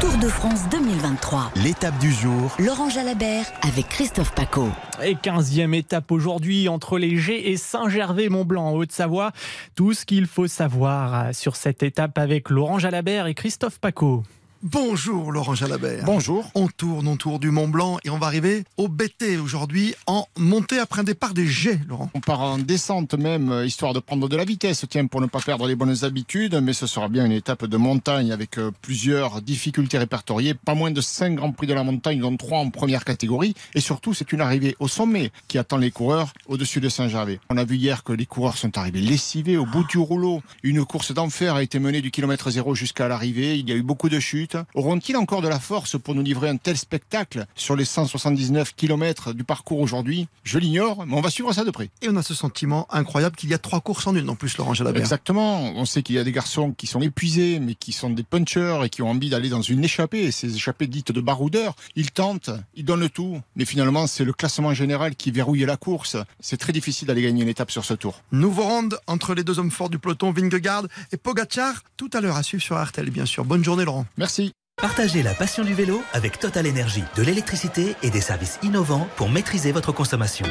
Tour de France 2023. L'étape du jour. Laurent Jalabert avec Christophe Paco. Et 15e étape aujourd'hui entre les Gets et Saint-Gervais-Mont-Blanc en Haute-Savoie. Tout ce qu'il faut savoir euh, sur cette étape avec Laurent Jalabert et Christophe Paco. Bonjour Laurent Jalabert. Bonjour. On tourne autour du Mont Blanc et on va arriver au BT aujourd'hui en montée après un départ des jets, Laurent. On part en descente même, euh, histoire de prendre de la vitesse, tiens, pour ne pas perdre les bonnes habitudes, mais ce sera bien une étape de montagne avec euh, plusieurs difficultés répertoriées, pas moins de 5 Grands Prix de la montagne, dont 3 en première catégorie, et surtout c'est une arrivée au sommet qui attend les coureurs au-dessus de Saint-Gervais. On a vu hier que les coureurs sont arrivés lessivés au bout du rouleau. Une course d'enfer a été menée du kilomètre zéro jusqu'à l'arrivée, il y a eu beaucoup de chutes. Auront-ils encore de la force pour nous livrer un tel spectacle sur les 179 kilomètres du parcours aujourd'hui? Je l'ignore, mais on va suivre ça de près. Et on a ce sentiment incroyable qu'il y a trois courses en une en plus, Laurent Jalabert. Exactement. On sait qu'il y a des garçons qui sont épuisés, mais qui sont des punchers et qui ont envie d'aller dans une échappée. Et ces échappées dites de baroudeurs, ils tentent, ils donnent le tout. Mais finalement, c'est le classement général qui verrouille la course. C'est très difficile d'aller gagner une étape sur ce tour. Nouveau round entre les deux hommes forts du peloton, Vingegaard et Pogacar, tout à l'heure à suivre sur RTL, bien sûr. Bonne journée, Laurent. Merci. Partagez la passion du vélo avec Total Energy, de l'électricité et des services innovants pour maîtriser votre consommation.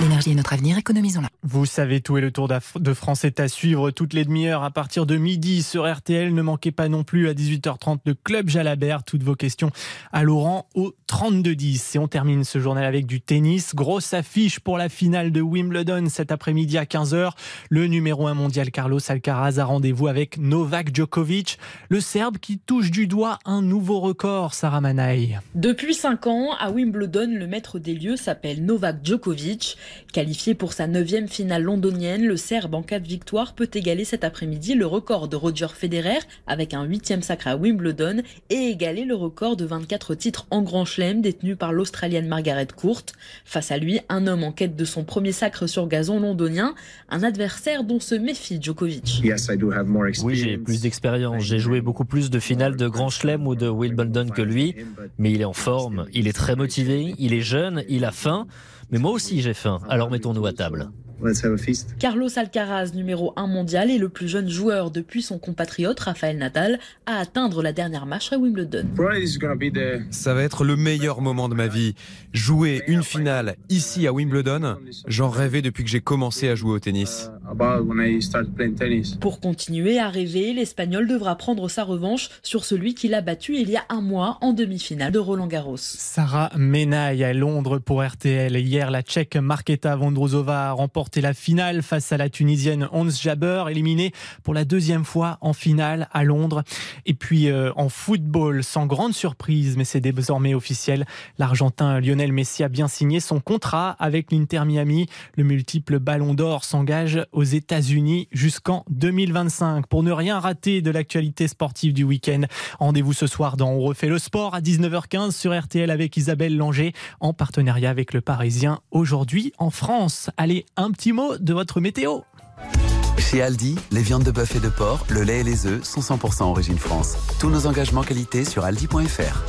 L'énergie est notre avenir, économisons-la. Vous savez tout et le Tour de France est à suivre toutes les demi-heures à partir de midi sur RTL. Ne manquez pas non plus à 18h30 le Club Jalabert. Toutes vos questions à Laurent au 3210. Et on termine ce journal avec du tennis. Grosse affiche pour la finale de Wimbledon cet après-midi à 15h. Le numéro 1 mondial Carlos Alcaraz a rendez-vous avec Novak Djokovic, le Serbe qui touche du doigt un nouveau record, Sarah Manaï. Depuis 5 ans, à Wimbledon, le maître des lieux s'appelle Novak Djokovic. Qualifié pour sa neuvième finale londonienne, le Serbe en cas de victoire peut égaler cet après-midi le record de Roger Federer avec un huitième sacre à Wimbledon et égaler le record de 24 titres en Grand Chelem détenu par l'Australienne Margaret Court. Face à lui, un homme en quête de son premier sacre sur gazon londonien, un adversaire dont se méfie Djokovic. Oui, j'ai plus d'expérience. J'ai joué beaucoup plus de finales de Grand Chelem ou de Wimbledon que lui, mais il est en forme, il est très motivé, il est jeune, il a faim. Mais moi aussi j'ai faim, alors mettons-nous à table. Carlos Alcaraz, numéro 1 mondial, est le plus jeune joueur depuis son compatriote Rafael Nadal à atteindre la dernière marche à Wimbledon. Ça va être le meilleur moment de ma vie. Jouer une finale ici à Wimbledon, j'en rêvais depuis que j'ai commencé à jouer au tennis. Pour continuer à rêver, l'Espagnol devra prendre sa revanche sur celui qui l'a battu il y a un mois en demi-finale de Roland Garros. Sarah Menaille à Londres pour RTL. Hier, la Tchèque Marketa Vondrousova a remporté la finale face à la Tunisienne Ons Jabeur, éliminée pour la deuxième fois en finale à Londres. Et puis euh, en football, sans grande surprise, mais c'est désormais officiel, l'Argentin Lionel Messi a bien signé son contrat avec l'Inter Miami. Le multiple Ballon d'Or s'engage aux États-Unis jusqu'en 2025. Pour ne rien rater de l'actualité sportive du week-end, rendez-vous ce soir dans On refait le sport à 19h15 sur RTL avec Isabelle Langer en partenariat avec le Parisien aujourd'hui en France. Allez, un petit mot de votre météo. Chez Aldi, les viandes de bœuf et de porc, le lait et les œufs sont 100% origine France. Tous nos engagements qualité sur aldi.fr.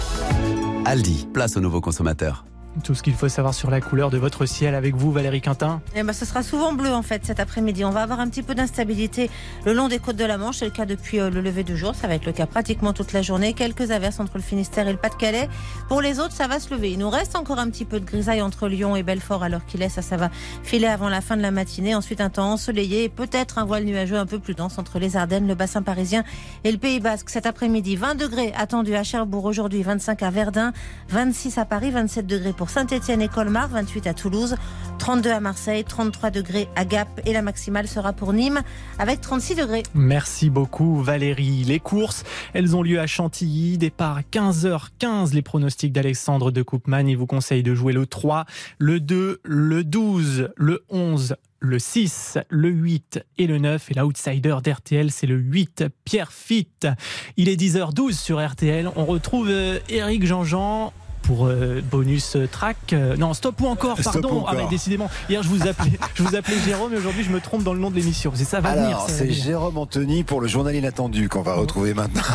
Aldi, place aux nouveaux consommateurs. Tout ce qu'il faut savoir sur la couleur de votre ciel avec vous, Valérie Quintin. Eh ben, ce sera souvent bleu en fait cet après-midi. On va avoir un petit peu d'instabilité le long des côtes de la Manche. C'est le cas depuis euh, le lever du jour. Ça va être le cas pratiquement toute la journée. Quelques averses entre le Finistère et le Pas-de-Calais. Pour les autres, ça va se lever. Il nous reste encore un petit peu de grisaille entre Lyon et Belfort alors qu'il est. Ça, ça va filer avant la fin de la matinée. Ensuite, un temps ensoleillé et peut-être un voile nuageux un peu plus dense entre les Ardennes, le bassin parisien et le Pays Basque. Cet après-midi, 20 degrés attendus à Cherbourg aujourd'hui, 25 à Verdun, 26 à Paris, 27 degrés pour Saint-Etienne et Colmar, 28 à Toulouse, 32 à Marseille, 33 degrés à Gap et la maximale sera pour Nîmes avec 36 degrés. Merci beaucoup Valérie. Les courses, elles ont lieu à Chantilly. Départ à 15h15. Les pronostics d'Alexandre de Koopman. Il vous conseille de jouer le 3, le 2, le 12, le 11, le 6, le 8 et le 9. Et l'outsider d'RTL, c'est le 8, Pierre Fitt. Il est 10h12 sur RTL. On retrouve euh, Eric Jean-Jean pour euh, bonus track. non, stop ou encore, pardon. Ah, décidément, hier je vous appelais, [LAUGHS] je vous appelais Jérôme et aujourd'hui je me trompe dans le nom de l'émission. C'est ça va Alors, c'est Jérôme Anthony pour le journal inattendu qu'on va retrouver maintenant. [LAUGHS]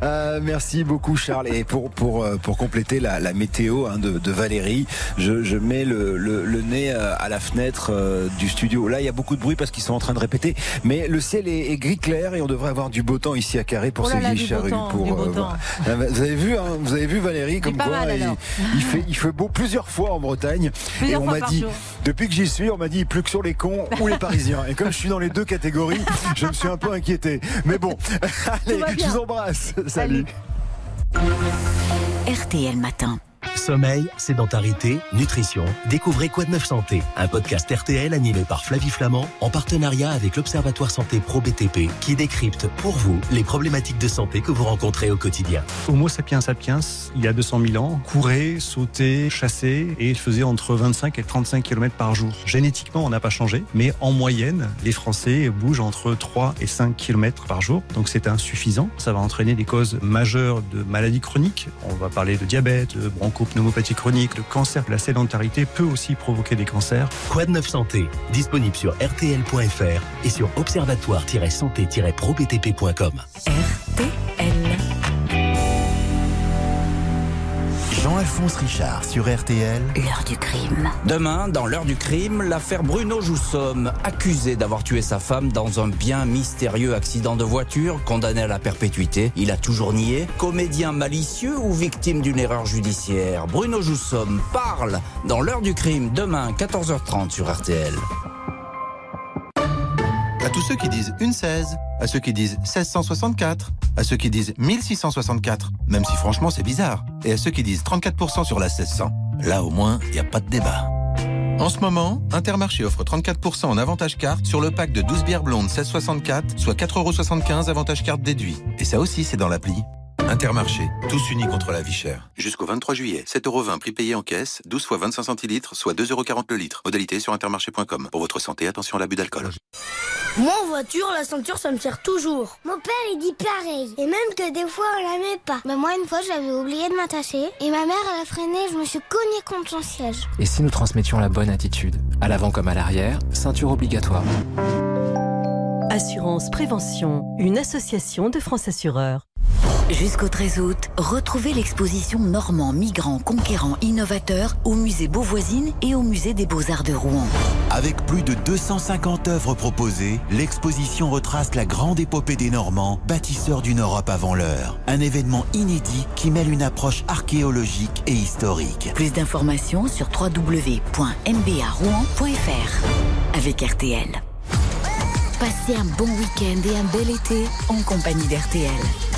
Ben. merci beaucoup Charles. Et pour, pour, pour compléter la, météo hein, de, Valérie, je, je mets le, le, nez à la fenêtre du studio. Là, il y a beaucoup de bruit parce qu'ils sont en train de répéter. Mais le ciel est, gris clair et on devrait avoir du beau temps ici à Carré pour oh ces vieilles charrues. Pour, euh, ah, vous avez vu, hein, vous avez vu Valérie comme quoi il, fait, il fait beau plusieurs fois en Bretagne. et on m'a dit, depuis que j'y suis, on m'a dit plus que sur les cons ou les Parisiens. Et comme je suis dans les deux catégories, je me suis un peu inquiété. Mais bon, [LAUGHS] allez, je vous embrasse. Salut. RTL Matin. Sommeil, sédentarité, nutrition. Découvrez Quoi de Neuf Santé, un podcast RTL animé par Flavie Flamand en partenariat avec l'Observatoire Santé Pro BTP qui décrypte pour vous les problématiques de santé que vous rencontrez au quotidien. Homo sapiens sapiens, il y a 200 000 ans, courait, sautait, chassait et faisait entre 25 et 35 km par jour. Génétiquement, on n'a pas changé, mais en moyenne, les Français bougent entre 3 et 5 km par jour. Donc c'est insuffisant. Ça va entraîner des causes majeures de maladies chroniques. On va parler de diabète, de bronchiolitis pneumopathie chronique, le cancer, la sédentarité peut aussi provoquer des cancers. Quoi de neuf santé? Disponible sur rtl.fr et sur observatoire-santé-probtp.com. RTL. Jean-Alphonse Richard sur RTL. L'heure du crime. Demain, dans l'heure du crime, l'affaire Bruno Joussomme, accusé d'avoir tué sa femme dans un bien mystérieux accident de voiture, condamné à la perpétuité. Il a toujours nié. Comédien malicieux ou victime d'une erreur judiciaire? Bruno Joussomme parle dans l'heure du crime demain, 14h30 sur RTL. À tous ceux qui disent une 16, à ceux qui disent 1664, à ceux qui disent 1664, même si franchement c'est bizarre, et à ceux qui disent 34% sur la 1600. Là au moins, il n'y a pas de débat. En ce moment, Intermarché offre 34% en avantage carte sur le pack de 12 bières blondes 1664, soit 4,75€ avantage carte déduit. Et ça aussi, c'est dans l'appli. Intermarché, tous unis contre la vie chère. Jusqu'au 23 juillet, 7,20€ prix payé en caisse, 12 fois 25 centilitres, soit 2,40€ le litre. Modalité sur intermarché.com. Pour votre santé, attention à l'abus d'alcool. Moi en voiture, la ceinture ça me sert toujours. Mon père il dit pareil. Et même que des fois on la met pas. Bah moi une fois j'avais oublié de m'attacher. Et ma mère elle a freiné, je me suis cogné contre son siège. Et si nous transmettions la bonne attitude À l'avant comme à l'arrière, ceinture obligatoire. Assurance Prévention, une association de France Assureurs. Jusqu'au 13 août, retrouvez l'exposition Normand, Migrants, Conquérants, Innovateurs au musée Beauvoisine et au musée des Beaux-Arts de Rouen. Avec plus de 250 œuvres proposées, l'exposition retrace la grande épopée des Normands, bâtisseurs d'une Europe avant l'heure. Un événement inédit qui mêle une approche archéologique et historique. Plus d'informations sur www.mbarouen.fr avec RTL. Passez un bon week-end et un bel été en compagnie d'RTL.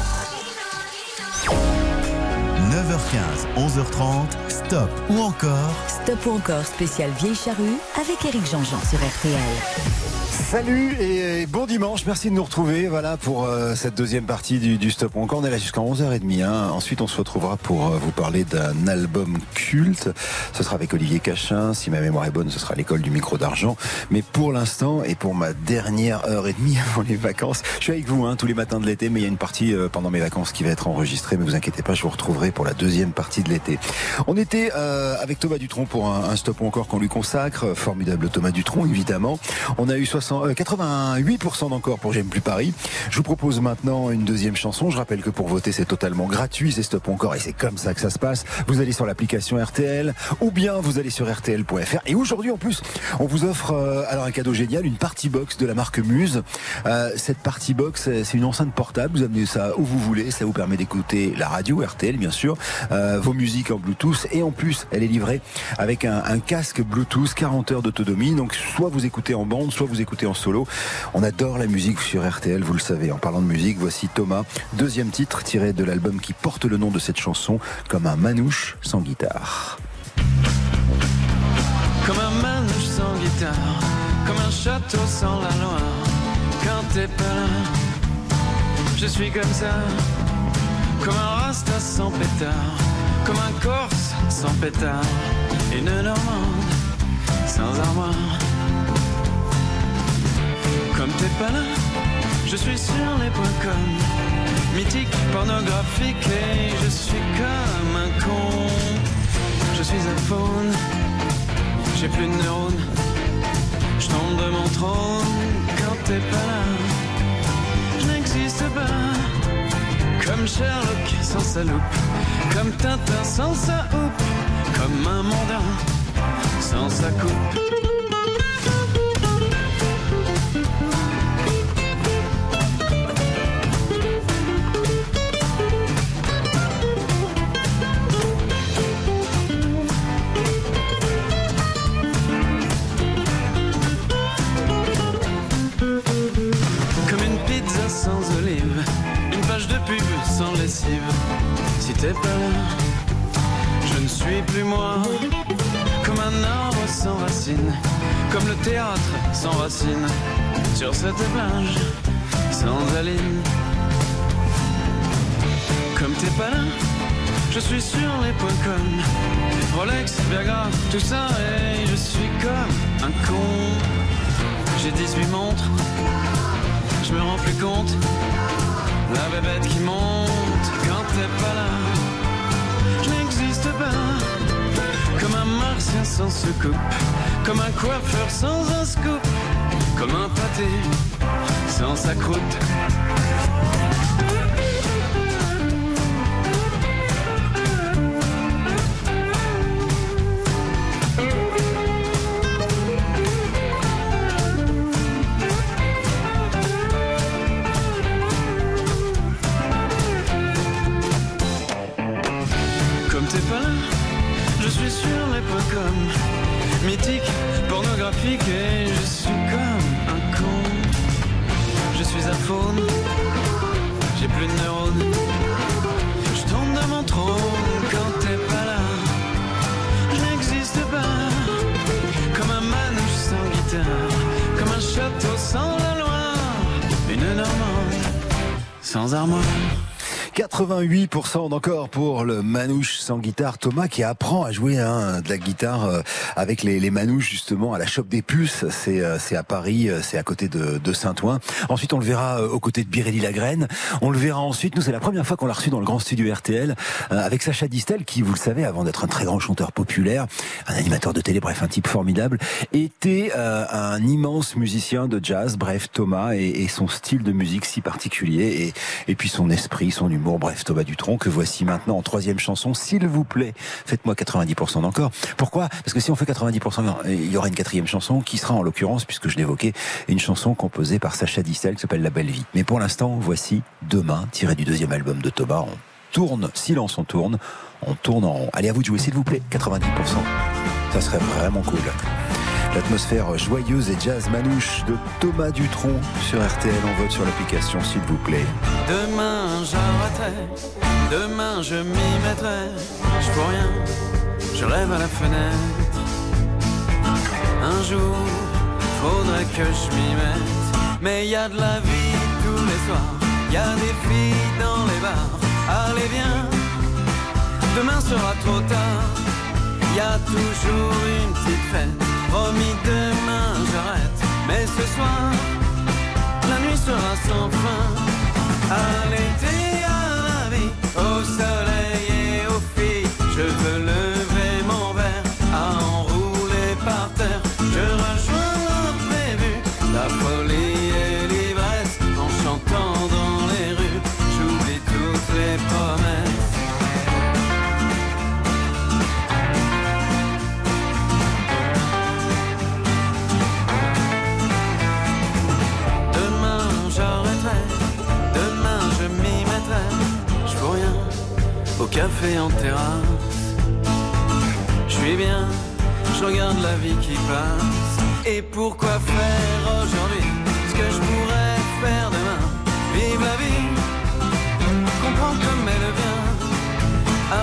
9h15, 11h30, stop ou encore Stop ou encore spécial Vieille Charrue avec Eric Jean-Jean sur RTL. Salut et bon dimanche, merci de nous retrouver voilà pour euh, cette deuxième partie du, Stop Encore. On est là jusqu'à 11h30. Hein. Ensuite, on se retrouvera pour euh, vous parler d'un album culte. Ce sera avec Olivier Cachin. Si ma mémoire est bonne, ce sera l'école du micro d'argent. Mais pour l'instant et pour ma dernière heure et demie [LAUGHS] avant les vacances, je suis avec vous hein, tous les matins de l'été, mais il y a une partie euh, pendant mes vacances qui va être enregistrée. Mais vous inquiétez pas, je vous retrouverai pour la deuxième partie de l'été. On était avec Thomas Dutronc pour un, un Stop Encore qu'on lui consacre. Formidable Thomas Dutronc, évidemment. On a eu 60 88% euh, d'encore pour J'aime plus Paris. Je vous propose maintenant une deuxième chanson. Je rappelle que pour voter, c'est totalement gratuit, c'est stop encore et c'est comme ça que ça se passe. Vous allez sur l'application RTL ou bien vous allez sur rtl.fr. Et aujourd'hui, en plus, on vous offre euh, alors un cadeau génial, une party box de la marque Muse. Euh, cette party box, c'est une enceinte portable. Vous amenez ça où vous voulez. Ça vous permet d'écouter la radio RTL, bien sûr, vos musiques en Bluetooth et en plus, elle est livrée avec un, un casque Bluetooth 40 heures d'autonomie. Donc, soit vous écoutez en bande, soit vous écoutez en solo. On adore la musique sur RTL, vous le savez. En parlant de musique, voici Thomas, deuxième titre tiré de l'album qui porte le nom de cette chanson, comme un manouche sans guitare. Comme un manouche sans guitare, comme un château sans la loi. Quand t'es pas là, je suis comme ça, comme un rasta sans pétard, comme un corse sans pétard, une normande sans armoire. Comme t'es pas là, je suis sur les points com. mythique, pornographique et je suis comme un con. Je suis un faune, j'ai plus de neurones. Je tombe de mon trône quand t'es pas là. Je n'existe pas. Comme Sherlock sans sa loupe, comme Tintin sans sa houppe, comme un mondain sans sa coupe. Je ne suis plus moi. Comme un arbre sans racines, comme le théâtre sans racines. Sur cette plage, sans aline. Comme t'es pas là, je suis sur les points com. Rolex, Viagra, tout ça, et je suis comme un con. J'ai 18 montres, je me rends plus compte. La bébête qui monte quand t'es pas là. Comme un martien sans soucoupe. Comme un coiffeur sans un scoop. Comme un pâté sans sa croûte. Je suis comme un con. Je suis un faune, j'ai plus de neurones. Je tombe de mon trône quand t'es pas là. Je n'existe pas. Comme un manouche sans guitare, comme un château sans la Loire. Une Normande sans armoire. 88% d'encore pour le manouche sans guitare. Thomas qui apprend à jouer hein, de la guitare euh, avec les, les manouches justement à la Chope des Puces. C'est euh, à Paris, euh, c'est à côté de, de Saint-Ouen. Ensuite, on le verra aux côtés de Biréli Lagrène. On le verra ensuite. Nous, c'est la première fois qu'on l'a reçu dans le grand studio RTL avec Sacha Distel qui, vous le savez, avant d'être un très grand chanteur populaire, un animateur de télé, bref, un type formidable, était un immense musicien de jazz. Bref, Thomas et, et son style de musique si particulier et, et puis son esprit, son humour. Bref, Thomas Dutronc que voici maintenant en troisième chanson. S'il vous plaît, faites-moi 90% d'encore. Pourquoi? Parce que si on fait 90%, il y aura une quatrième chanson qui sera en l'occurrence, puisque je l'évoquais, une chanson composée par Sacha Distel qui s'appelle La Belle Vie. Mais pour l'instant, voici Demain, tiré du deuxième album de Thomas. On tourne, silence, on tourne, on tourne en rond. Allez, à vous de jouer, s'il vous plaît, 90%. Ça serait vraiment cool. L'atmosphère joyeuse et jazz manouche de Thomas Dutronc sur RTL. On vote sur l'application, s'il vous plaît. Demain j'arrêterai, demain je m'y mettrai. Je vois rien, je rêve à la fenêtre. Un jour, faudrait que je m'y mette. Mais y a de la vie tous les soirs, y a des filles dans les bars. Allez viens, demain sera trop tard. Y a toujours une petite fête. Promis demain j'arrête, mais ce soir la nuit sera sans fin. À l'été, à la vie, au soleil café en terrasse. Je suis bien, je regarde la vie qui passe. Et pourquoi faire aujourd'hui ce que je pourrais faire demain? Vive la vie, comprends comme elle vient.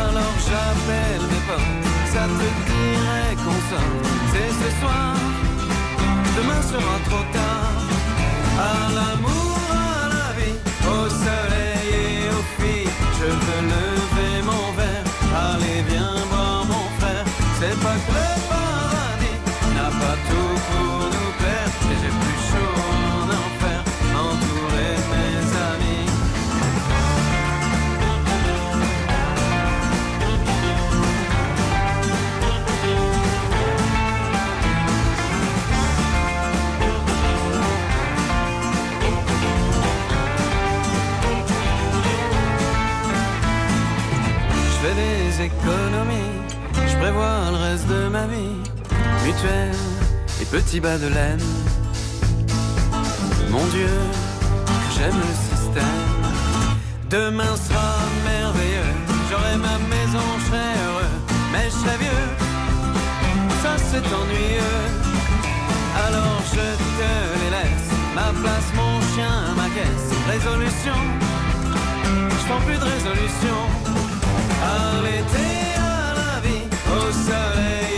Alors j'appelle mes potes, ça te dirait qu'on sort. C'est ce soir, demain sera trop tard. À l'amour, à la vie, au soleil C'est pas que le paradis n'a pas tout pour nous plaire. Et j'ai plus chaud en enfer, entouré de mes amis. Je fais des économies mutuelle et petits bas de laine. Mon Dieu, j'aime le système. Demain sera merveilleux, j'aurai ma maison, je serai heureux, mais je serai vieux. Ça c'est ennuyeux, alors je te les laisse. Ma place, mon chien, ma caisse, résolution. Je prends plus de résolution. À l'été, vie, soleil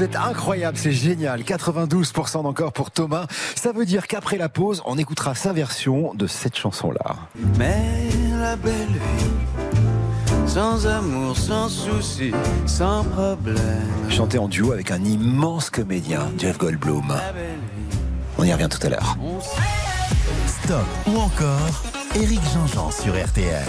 Vous êtes incroyable, c'est génial. 92% d'encore pour Thomas. Ça veut dire qu'après la pause, on écoutera sa version de cette chanson-là. Mais la belle vie, sans amour, sans souci, sans problème. Chanté en duo avec un immense comédien, Jeff Goldblum. On y revient tout à l'heure. Stop ou encore Éric Jean-Jean sur RTL.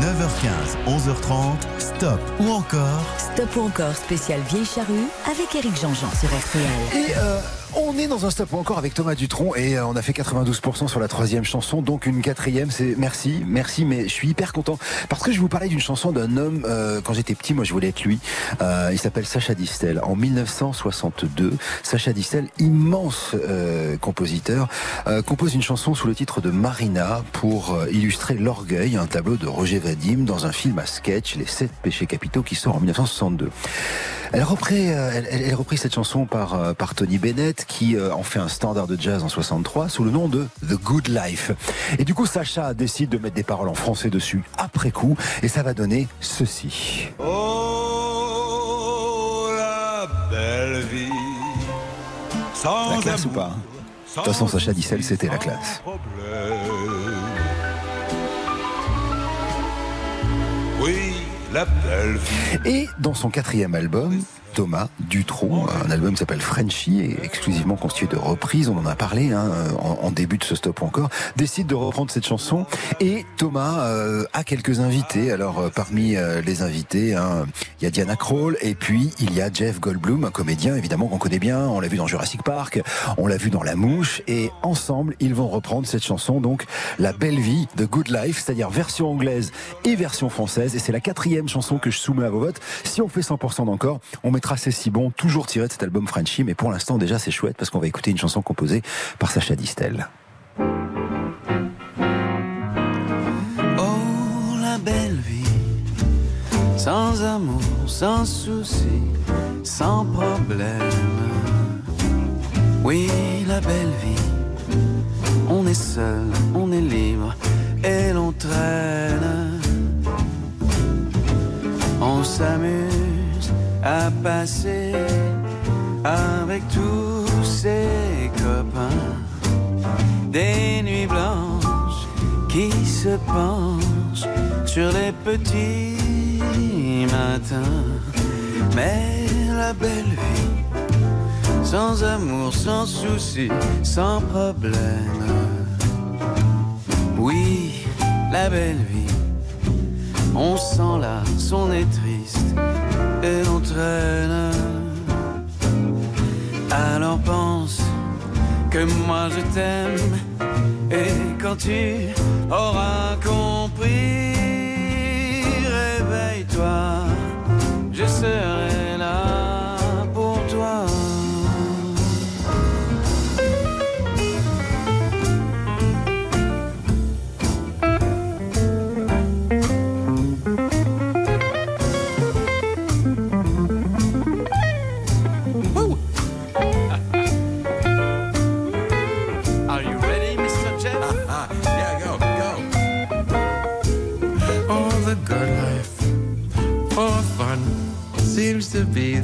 9h15, 11h30, stop ou encore Stop ou encore spécial vieille charrue avec Eric Jean-Jean sur RTL. Et euh, on est dans un stop encore avec Thomas Dutronc et euh, on a fait 92% sur la troisième chanson, donc une quatrième, c'est merci, merci, mais je suis hyper content parce que je vous parlais d'une chanson d'un homme, euh, quand j'étais petit, moi je voulais être lui, Euh, il s'appelle Sacha Distel. En 1962, Sacha Distel, immense euh, compositeur, euh, compose une chanson sous le titre de Marina pour illustrer l'orgueil, un tableau de Roger Vadim dans un film à sketch, Les Sept Péchés Capitaux, qui sort en 1962. Elle reprit, elle, elle- reprit cette chanson par, par Tony Bennett, qui euh, en fait un standard de jazz en 63 sous le nom de The Good Life. Et du coup, Sacha décide de mettre des paroles en français dessus après coup, et ça va donner ceci. Oh, la belle vie. Sans La classe ou pas hein De toute façon, Sacha Dissel, c'était la classe. Oui, la belle vie. Et dans son quatrième album, Thomas Dutronc, un album s'appelle Frenchy, exclusivement constitué de reprises, on en a parlé hein, en, en début de ce stop encore, décide de reprendre cette chanson. Et Thomas euh, a quelques invités. Alors euh, parmi euh, les invités, hein, il y a Diana Krall, et puis il y a Jeff Goldblum, un comédien évidemment qu'on connaît bien. On l'a vu dans Jurassic Park, on l'a vu dans La Mouche, et ensemble ils vont reprendre cette chanson, donc La Belle Vie de Good Life, c'est-à-dire version anglaise et version française. Et c'est la quatrième chanson que je soumets à vos votes. Si on fait 100% d'encore, on C'est si bon, toujours tiré de cet album Frenchy. Mais pour l'instant, déjà, c'est chouette parce qu'on va écouter une chanson composée par Sacha Distel. Oh, la belle vie. Sans amour, sans souci, sans problème. Oui, la belle vie. On est seul, on est libre et l'on traîne. On s'amuse à passer avec tous ses copains des nuits blanches qui se penchent sur les petits matins. Mais la belle vie, sans amour, sans souci, sans problème. Oui, la belle vie, on s'en lasse, on est triste et l'on traîne. Alors pense que moi je t'aime et quand tu auras compris, réveille-toi, je serai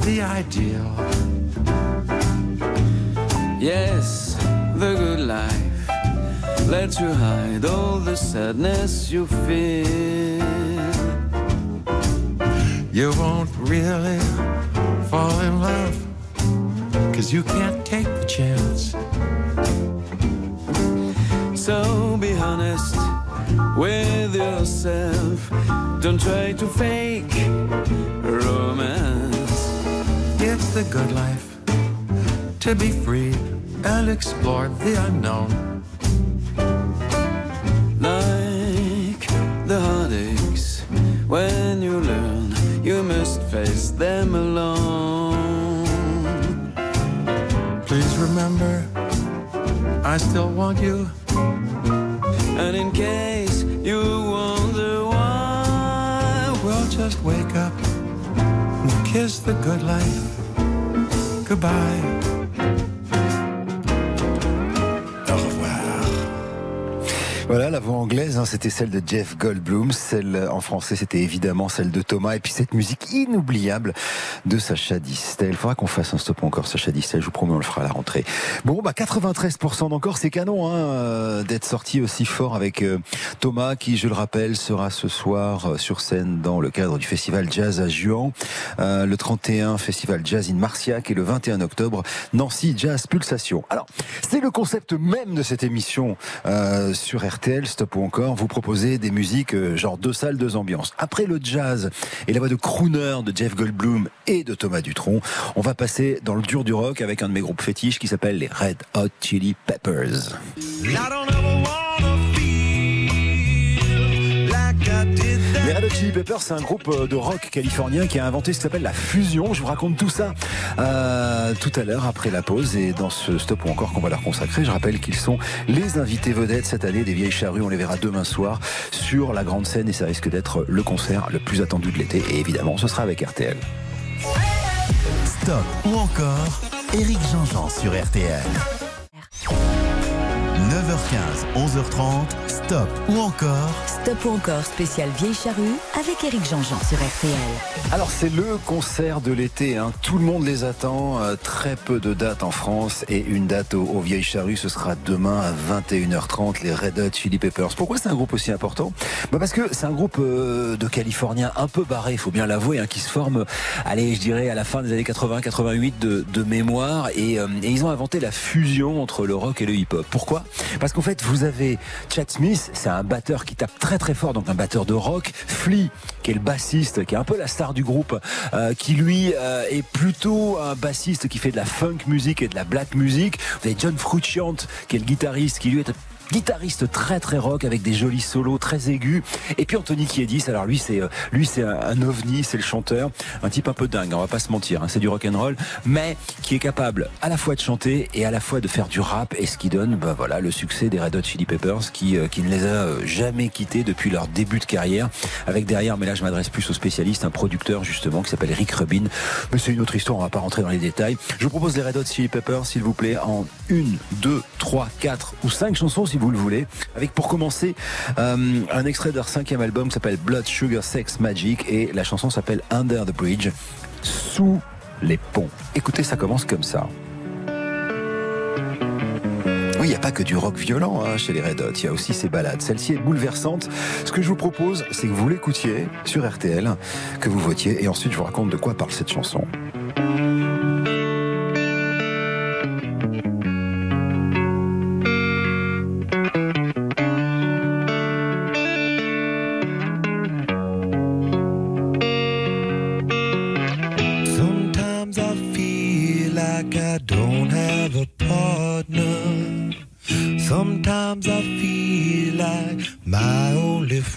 the ideal. Yes, the good life lets you hide all the sadness you feel. You won't really fall in love, cause you can't take the chance. So be honest with yourself. Don't try to fake romance. It's the good life to be free and explore the unknown. Like the heartaches, when you learn, you must face them alone. Please remember, I still want you. And in case you wonder why, well, just wake up kiss the good life goodbye. Voilà, la voix anglaise, hein, c'était celle de Jeff Goldblum. Celle euh, en français, c'était évidemment celle de Thomas. Et puis cette musique inoubliable de Sacha Distel. Il faudra qu'on fasse un stop encore, Sacha Distel. Je vous promets, on le fera à la rentrée. Bon, bah 93% d'encore, c'est canon hein, euh, d'être sorti aussi fort avec euh, Thomas, qui, je le rappelle, sera ce soir sur scène dans le cadre du festival Jazz à Juan. le 31, festival Jazz in Marciac. Et le 21 octobre, Nancy Jazz Pulsation. Alors, c'est le concept même de cette émission sur RT Stop ou encore, vous proposez des musiques euh, genre deux salles, deux ambiances. Après le jazz et la voix de crooner de Jeff Goldblum et de Thomas Dutronc, on va passer dans le dur du rock avec un de mes groupes fétiches qui s'appelle les Red Hot Chili Peppers. Red Hot Chili Peppers, c'est un groupe euh, de rock californien qui a inventé ce qui s'appelle la fusion. Je vous raconte tout ça euh, tout à l'heure après la pause et dans ce stop ou encore qu'on va leur consacrer. Je rappelle qu'ils sont les invités vedettes cette année des Vieilles Charrues. On les verra demain soir sur la grande scène et ça risque d'être le concert le plus attendu de l'été. Et évidemment, ce sera avec RTL. Stop ou encore Eric Jean-Jean sur RTL. 9h15, 11h30, stop ou encore. Stop ou encore spécial Vieille Charrue avec Eric Jean-Jean sur RTL. Alors c'est le concert de l'été, hein. tout le monde les attend, euh, très peu de dates en France et une date au, au Vieille Charrue, ce sera demain à 21h30, les Red Hot Chili Peppers. Pourquoi c'est un groupe aussi important? Bah Parce que c'est un groupe euh, de Californiens un peu barré, il faut bien l'avouer, hein, qui se forme, allez je dirais à la fin des années 80-88 de, mémoire euh, et ils ont inventé la fusion entre le rock et le hip-hop. Pourquoi? Parce qu'en fait, vous avez Chad Smith, c'est un batteur qui tape très très fort, donc un batteur de rock. Flea, qui est le bassiste, qui est un peu la star du groupe, euh, qui lui euh, est plutôt un bassiste qui fait de la funk music et de la black music. Vous avez John Frusciante, qui est le guitariste, qui lui est guitariste très très rock avec des jolis solos très aigus. Et puis Anthony Kiedis, alors lui c'est euh, lui c'est un ovni, c'est le chanteur, un type un peu dingue, on va pas se mentir, hein, c'est du rock and roll, mais qui est capable à la fois de chanter et à la fois de faire du rap. Et ce qui donne bah voilà le succès des Red Hot Chili Peppers qui euh, qui ne les a euh, jamais quittés depuis leur début de carrière. Avec derrière mais là je m'adresse plus aux spécialistes un producteur justement qui s'appelle Rick Rubin. Mais c'est une autre histoire on va pas rentrer dans les détails. Je vous propose les Red Hot Chili Peppers s'il vous plaît en une deux trois quatre ou cinq chansons si vous le voulez. Avec pour commencer euh, un extrait de leur cinquième album qui s'appelle Blood Sugar Sex Magic et la chanson s'appelle Under the Bridge, sous les ponts. Écoutez, ça commence comme ça. Oui, il n'y a pas que du rock violent hein, chez les Red Hot, il y a aussi ces balades. Celle-ci est bouleversante. Ce que je vous propose, c'est que vous l'écoutiez sur RTL, que vous votiez, et ensuite je vous raconte de quoi parle cette chanson.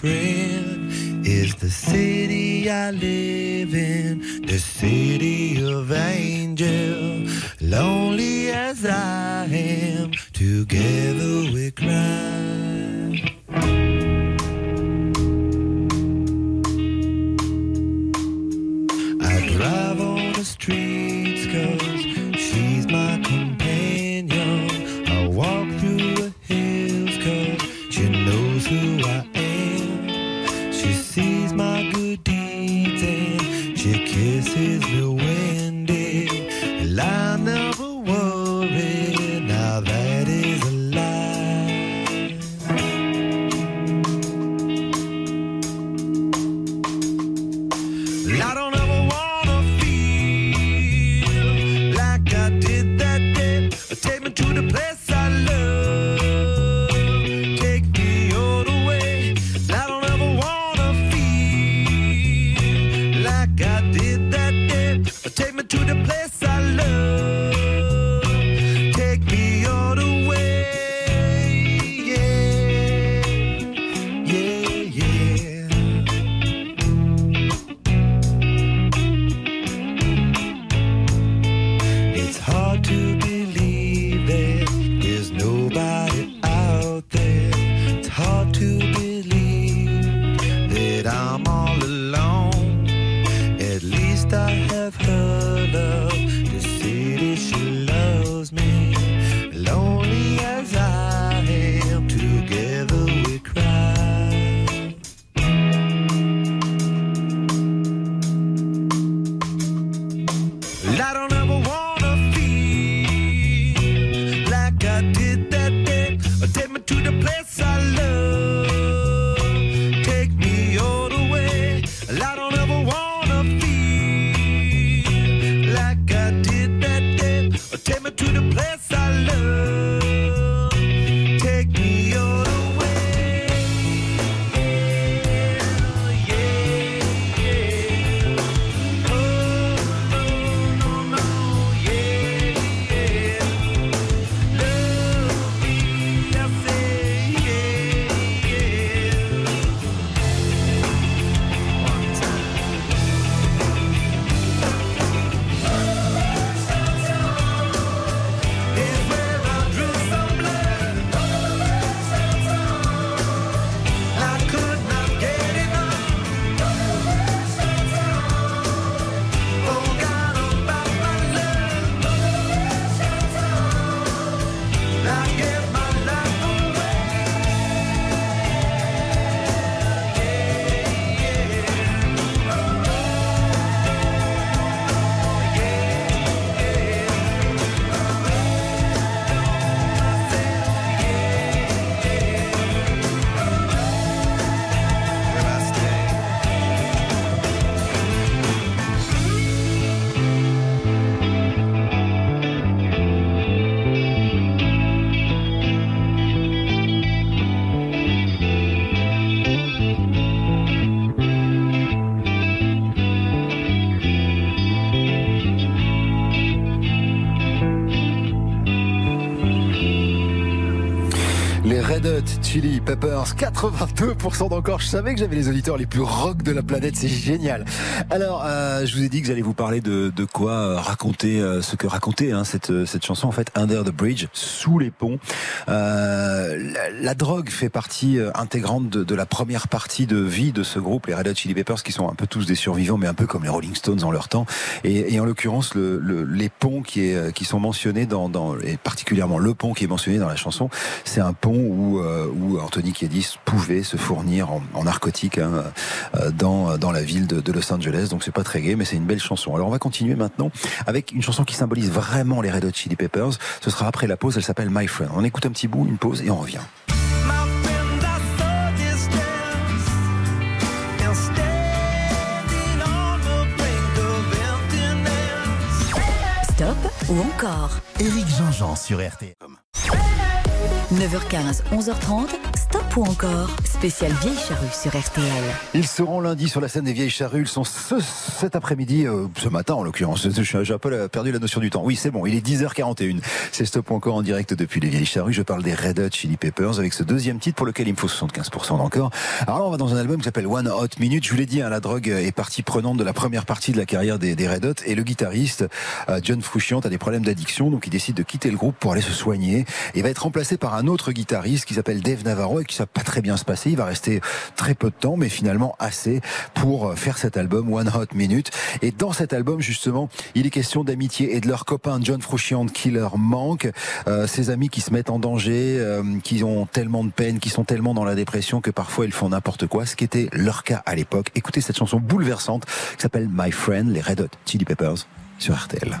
friend is the city I live in, the city of angel. Lonely as I am, together we cry. Chili Peppers, 82% d'encore. Je savais que j'avais les auditeurs les plus rock de la planète, c'est génial. Alors, euh, je vous ai dit que j'allais vous parler de, quoi euh, raconter euh, ce que racontait hein, cette, cette chanson, en fait, Under the Bridge, sous les ponts. La, drogue fait partie intégrante de, la première partie de vie de ce groupe, les Red Hot Chili Peppers, qui sont un peu tous des survivants, mais un peu comme les Rolling Stones en leur temps. Et, en l'occurrence, le, le, les ponts qui, sont mentionnés dans, et particulièrement le pont qui est mentionné dans la chanson, c'est un pont où, où Anthony Kiedis pouvait se fournir en, en narcotique hein, euh, dans, dans la ville de, de Los Angeles. Donc c'est pas très gai, mais c'est une belle chanson. Alors on va continuer maintenant avec une chanson qui symbolise vraiment les Red Hot Chili Peppers. Ce sera après la pause. Elle s'appelle My Friend. On écoute un petit bout, une pause et on revient. Stop ou encore? Éric Jean-Jean sur RT. 9h15, 11h30, stop ou encore Spécial Vieille Charrue sur RTL. Ils seront lundi sur la scène des Vieilles Charrues. Ils sont ce, cet après-midi, euh, ce matin en l'occurrence. J'ai un peu perdu la notion du temps. Oui, c'est bon, il est 10h41. C'est stop encore en direct depuis les Vieilles Charrues. Je parle des Red Hot Chili Peppers avec ce deuxième titre pour lequel il me faut 75% d'encore. Alors là, on va dans un album qui s'appelle One Hot Minute. Je vous l'ai dit, hein, la drogue est partie prenante de la première partie de la carrière des, des Red Hot. Et le guitariste, euh, John Frusciante, a des problèmes d'addiction. Donc il décide de quitter le groupe pour aller se soigner. Et va être remplacé par un autre guitariste qui s'appelle Dave Navarro et qui pas très bien se passer. Il va rester très peu de temps, mais finalement assez pour faire cet album One Hot Minute. Et dans cet album, justement, il est question d'amitié et de leur copain John Frusciante qui leur manque. Euh, ces amis qui se mettent en danger, euh, qui ont tellement de peine, qui sont tellement dans la dépression que parfois ils font n'importe quoi, ce qui était leur cas à l'époque. Écoutez cette chanson bouleversante qui s'appelle My Friend, les Red Hot Chili Peppers sur RTL.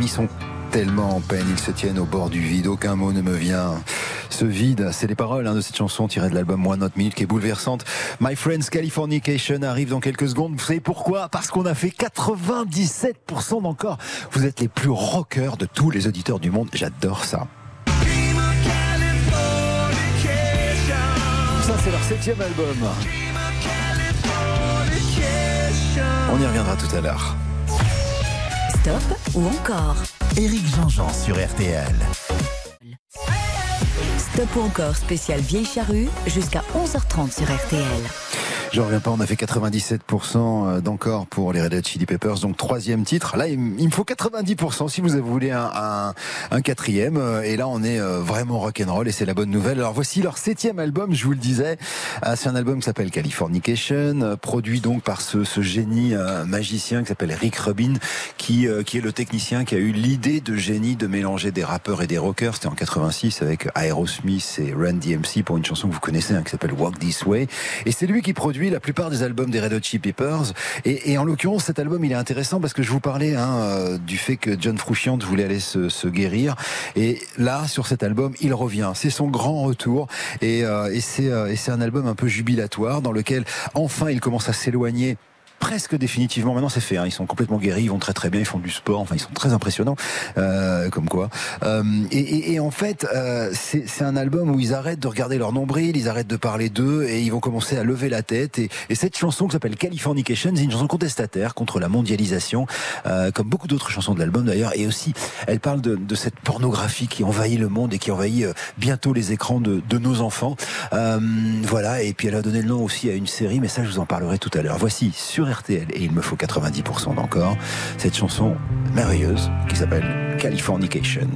Amis sont tellement en peine, ils se tiennent au bord du vide, aucun mot ne me vient. Ce vide, c'est les paroles hein, de cette chanson tirée de l'album One Not Minute qui est bouleversante. My Friends Californication arrive dans quelques secondes. Vous savez pourquoi? Parce qu'on a fait 97% d'encore. Vous êtes les plus rockers de tous les auditeurs du monde. J'adore ça. Ça, c'est leur septième album. On y reviendra tout à l'heure. Stop ou encore Éric Jean-Jean sur RTL. Stop ou encore spécial Vieille Charrue jusqu'à 11h30 sur RTL. Je reviens pas, on a fait 97% d'encore pour les Red Hot Chili Peppers, donc troisième titre. Là, il me faut 90% si vous voulez un, un, quatrième. Et là, on est euh, vraiment rock'n'roll et c'est la bonne nouvelle. Alors voici leur septième album, je vous le disais. Euh, c'est un album qui s'appelle Californication, euh, produit donc par ce, génie magicien qui s'appelle Rick Rubin, qui, est le technicien qui a eu l'idée de génie de mélanger des rappeurs et des rockers. C'était en 86 avec Aerosmith et Run DMC pour une chanson que vous connaissez hein, qui s'appelle Walk This Way. Et c'est lui qui produit la plupart des albums des Red Hot Chili Peppers. Et, en l'occurrence, cet album, il est intéressant parce que je vous parlais hein, du fait que John Frusciante voulait aller se, guérir. Et là, sur cet album, il revient. C'est son grand retour. Et, euh, et c'est euh, un album un peu jubilatoire dans lequel, enfin, il commence à s'éloigner presque définitivement. Maintenant, c'est fait. Hein. Ils sont complètement guéris, ils vont très très bien, ils font du sport. Enfin, ils sont très impressionnants, euh, comme quoi. Euh, et, et, et, en fait, euh, c'est un album où ils arrêtent de regarder leur nombril, ils arrêtent de parler d'eux et ils vont commencer à lever la tête. Et, et cette chanson qui s'appelle Californication, c'est une chanson contestataire contre la mondialisation, euh, comme beaucoup d'autres chansons de l'album d'ailleurs. Et aussi, elle parle de, de, cette pornographie qui envahit le monde et qui envahit euh, bientôt les écrans de, de nos enfants. Euh, voilà. Et puis elle a donné le nom aussi à une série, mais ça, je vous en parlerai tout à l'heure. Voici sur RTL et il me faut 90% d'encore cette chanson merveilleuse qui s'appelle Californication.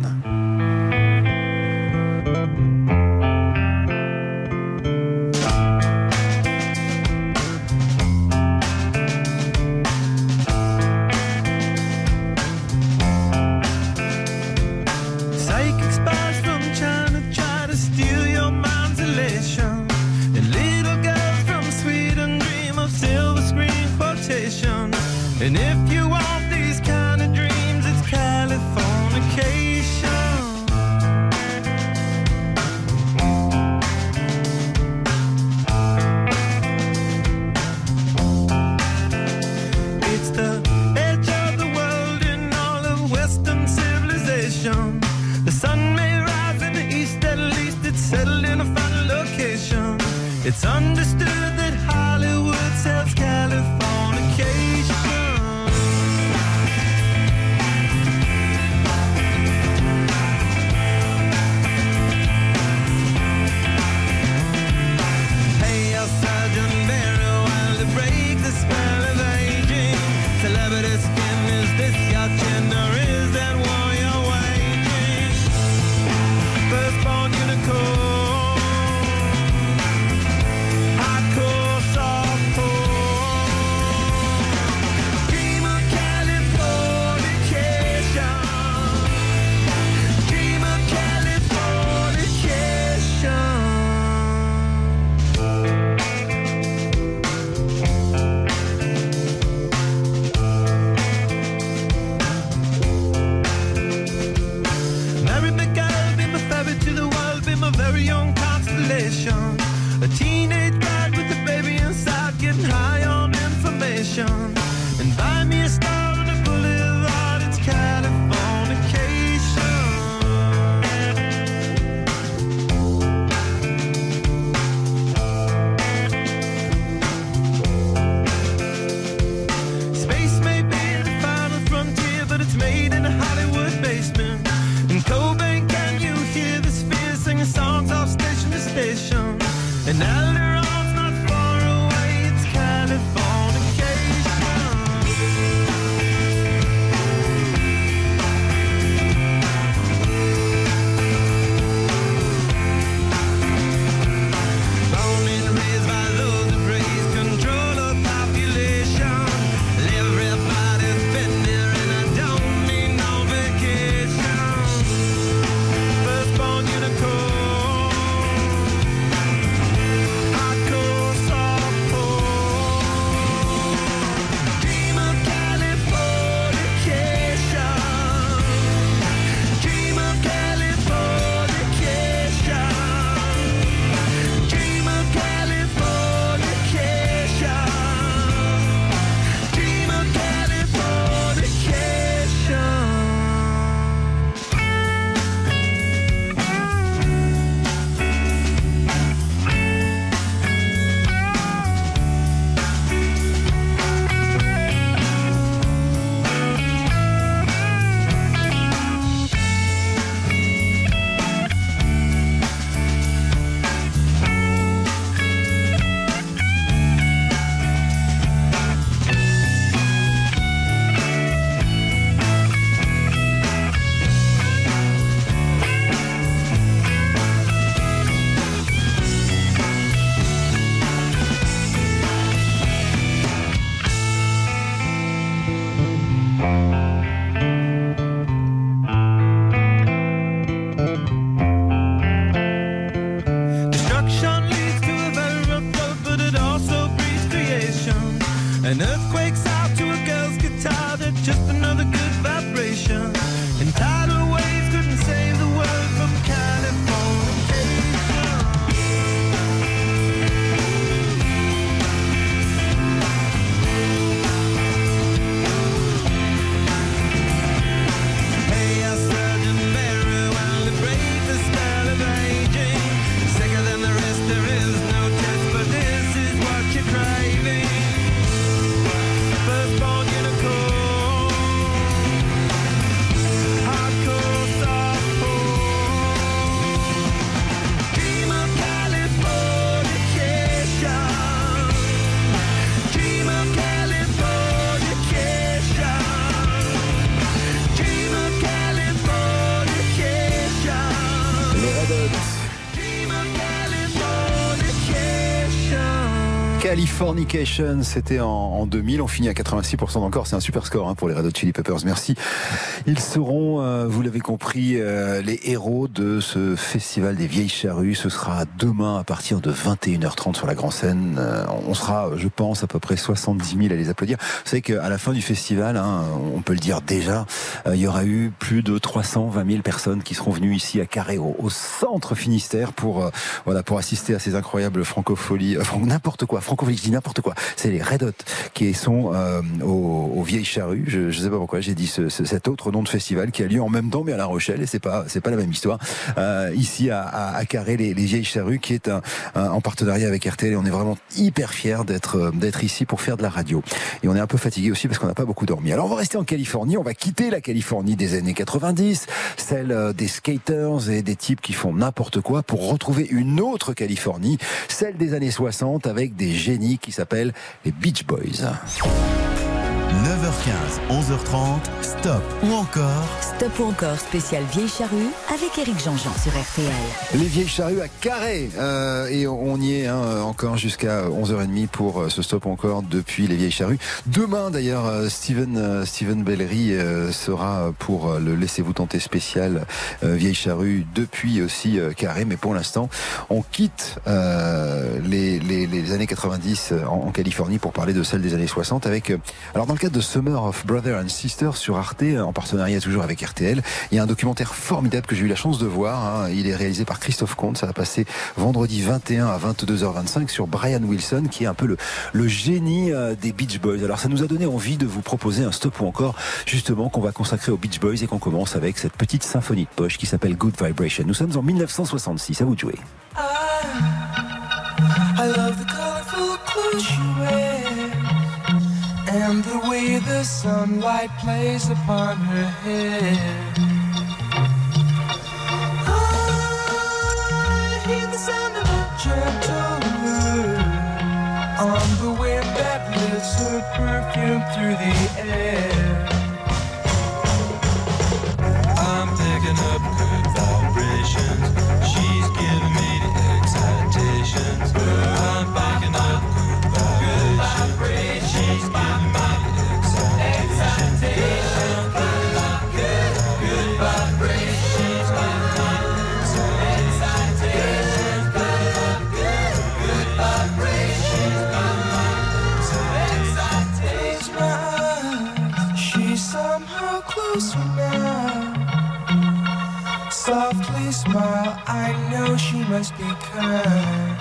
Californication, c'était en, en 2000. On finit à 86% encore. C'est un super score hein, pour les Red Hot Chili Peppers. Merci. Ils seront, euh, vous l'avez compris, euh, les héros de ce festival des vieilles charrues. Ce sera demain à partir de 21h30 sur la grande scène. Euh, on sera, je pense, à peu près 70 000 à les applaudir. Vous savez qu'à la fin du festival, hein, on peut le dire déjà, euh, il y aura eu plus de 320 000 personnes qui seront venues ici à Carré, au, au centre Finistère, pour euh, voilà pour assister à ces incroyables francopholies, euh, n'importe quoi, francopholies, je dis n'importe quoi. C'est les Red Hot qui sont euh, aux, aux vieilles charrues. Je, je sais pas pourquoi j'ai dit ce- ce- cet autre nom de festival qui a lieu en même temps mais à La Rochelle et c'est pas c'est pas la même histoire. Euh, ici à, à, à Carré, les, les vieilles charrues qui est un, un- en partenariat avec RTL et on est vraiment hyper fiers d'être euh, d'être ici pour faire de la radio. Et on est un peu fatigué aussi parce qu'on n'a pas beaucoup dormi. Alors on va rester en Californie, on va quitter la Californie des années 90, celle euh, des skaters et des types qui font n'importe quoi pour retrouver une autre Californie, celle des années 60 avec des génies qui s'appellent les Beach Boys. 9h15, 11h30, stop ou encore Stop ou encore spécial Vieille Charrue avec Eric Jean-Jean sur RTL. Les vieilles charrues à Carré euh, et on y est hein, encore jusqu'à 11h30 pour euh, ce stop encore depuis les vieilles charrues. Demain d'ailleurs euh, Steven euh, Steven Bellery euh, sera pour le laissez-vous tenter spécial euh, vieilles charrues depuis aussi euh, Carré mais pour l'instant on quitte euh, les, les, les années 90 en, en Californie pour parler de celle des années 60 avec euh, alors dans le cadre de Summer of Brother and Sister sur Arte en partenariat toujours avec RTL il y a un documentaire formidable que j'ai eu la chance de voir hein. il est réalisé par Christophe Comte. Ça va passer vendredi 21 à 22h25 sur Brian Wilson qui est un peu le, génie euh, des Beach Boys. Alors ça nous a donné envie de vous proposer un stop ou encore justement qu'on va consacrer aux Beach Boys et qu'on commence avec cette petite symphonie de poche qui s'appelle Good Vibration. Nous sommes en 1966 à vous de jouer. I love the colorful and the way the sunlight plays upon her hair. I hear the sound of a gentle on the wind that lifts her perfume through the air. I know she must be kind.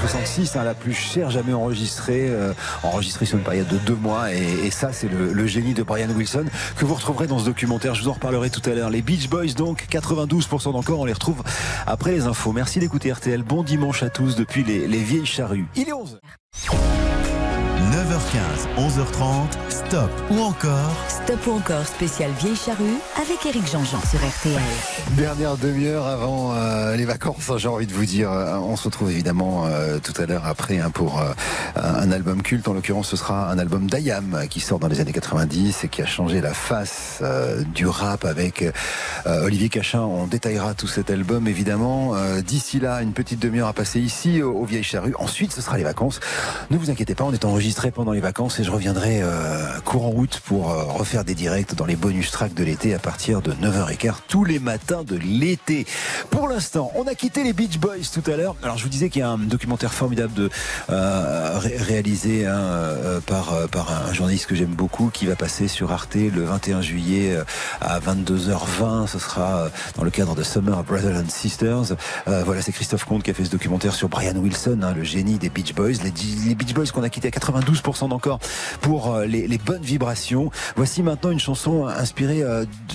66, hein, la plus chère jamais enregistrée, euh, enregistrée sur une période de deux mois. Et, ça, c'est le, génie de Brian Wilson que vous retrouverez dans ce documentaire. Je vous en reparlerai tout à l'heure. Les Beach Boys, donc 92% d'encore, on les retrouve après les infos. Merci d'écouter RTL. Bon dimanche à tous depuis les, vieilles charrues. Il est 11. 9h15, 11h30, stop ou encore Stop ou encore spécial Vieille Charrue avec Eric Jean-Jean sur RTL. Dernière demi-heure avant euh, les vacances, j'ai envie de vous dire. Euh, on se retrouve évidemment euh, tout à l'heure après hein, pour un album culte. En l'occurrence, ce sera un album d'Ayam qui sort dans les années 90 et qui a changé la face du rap avec Olivier Cachin. On détaillera tout cet album évidemment. D'ici là, une petite demi-heure à passer ici au, Vieille Vieilles Ensuite, ce sera les vacances. Ne vous inquiétez pas, on est enregistré pendant vacances et je reviendrai courant août pour refaire des directs dans les bonus tracks de l'été à partir de 9h15 tous les matins de l'été. Pour l'instant, on a quitté les Beach Boys tout à l'heure. Alors je vous disais qu'il y a un documentaire formidable de euh, réalisé hein, euh, par euh, par un journaliste que j'aime beaucoup qui va passer sur Arte le 21 juillet à 22h20. Ce sera dans le cadre de Summer Brothers and Sisters. voilà, c'est Christophe Comte qui a fait ce documentaire sur Brian Wilson, hein, le génie des Beach Boys. Les, les Beach Boys qu'on a quitté à 92% d'encore pour les, les bonnes vibrations. Voici maintenant une chanson inspirée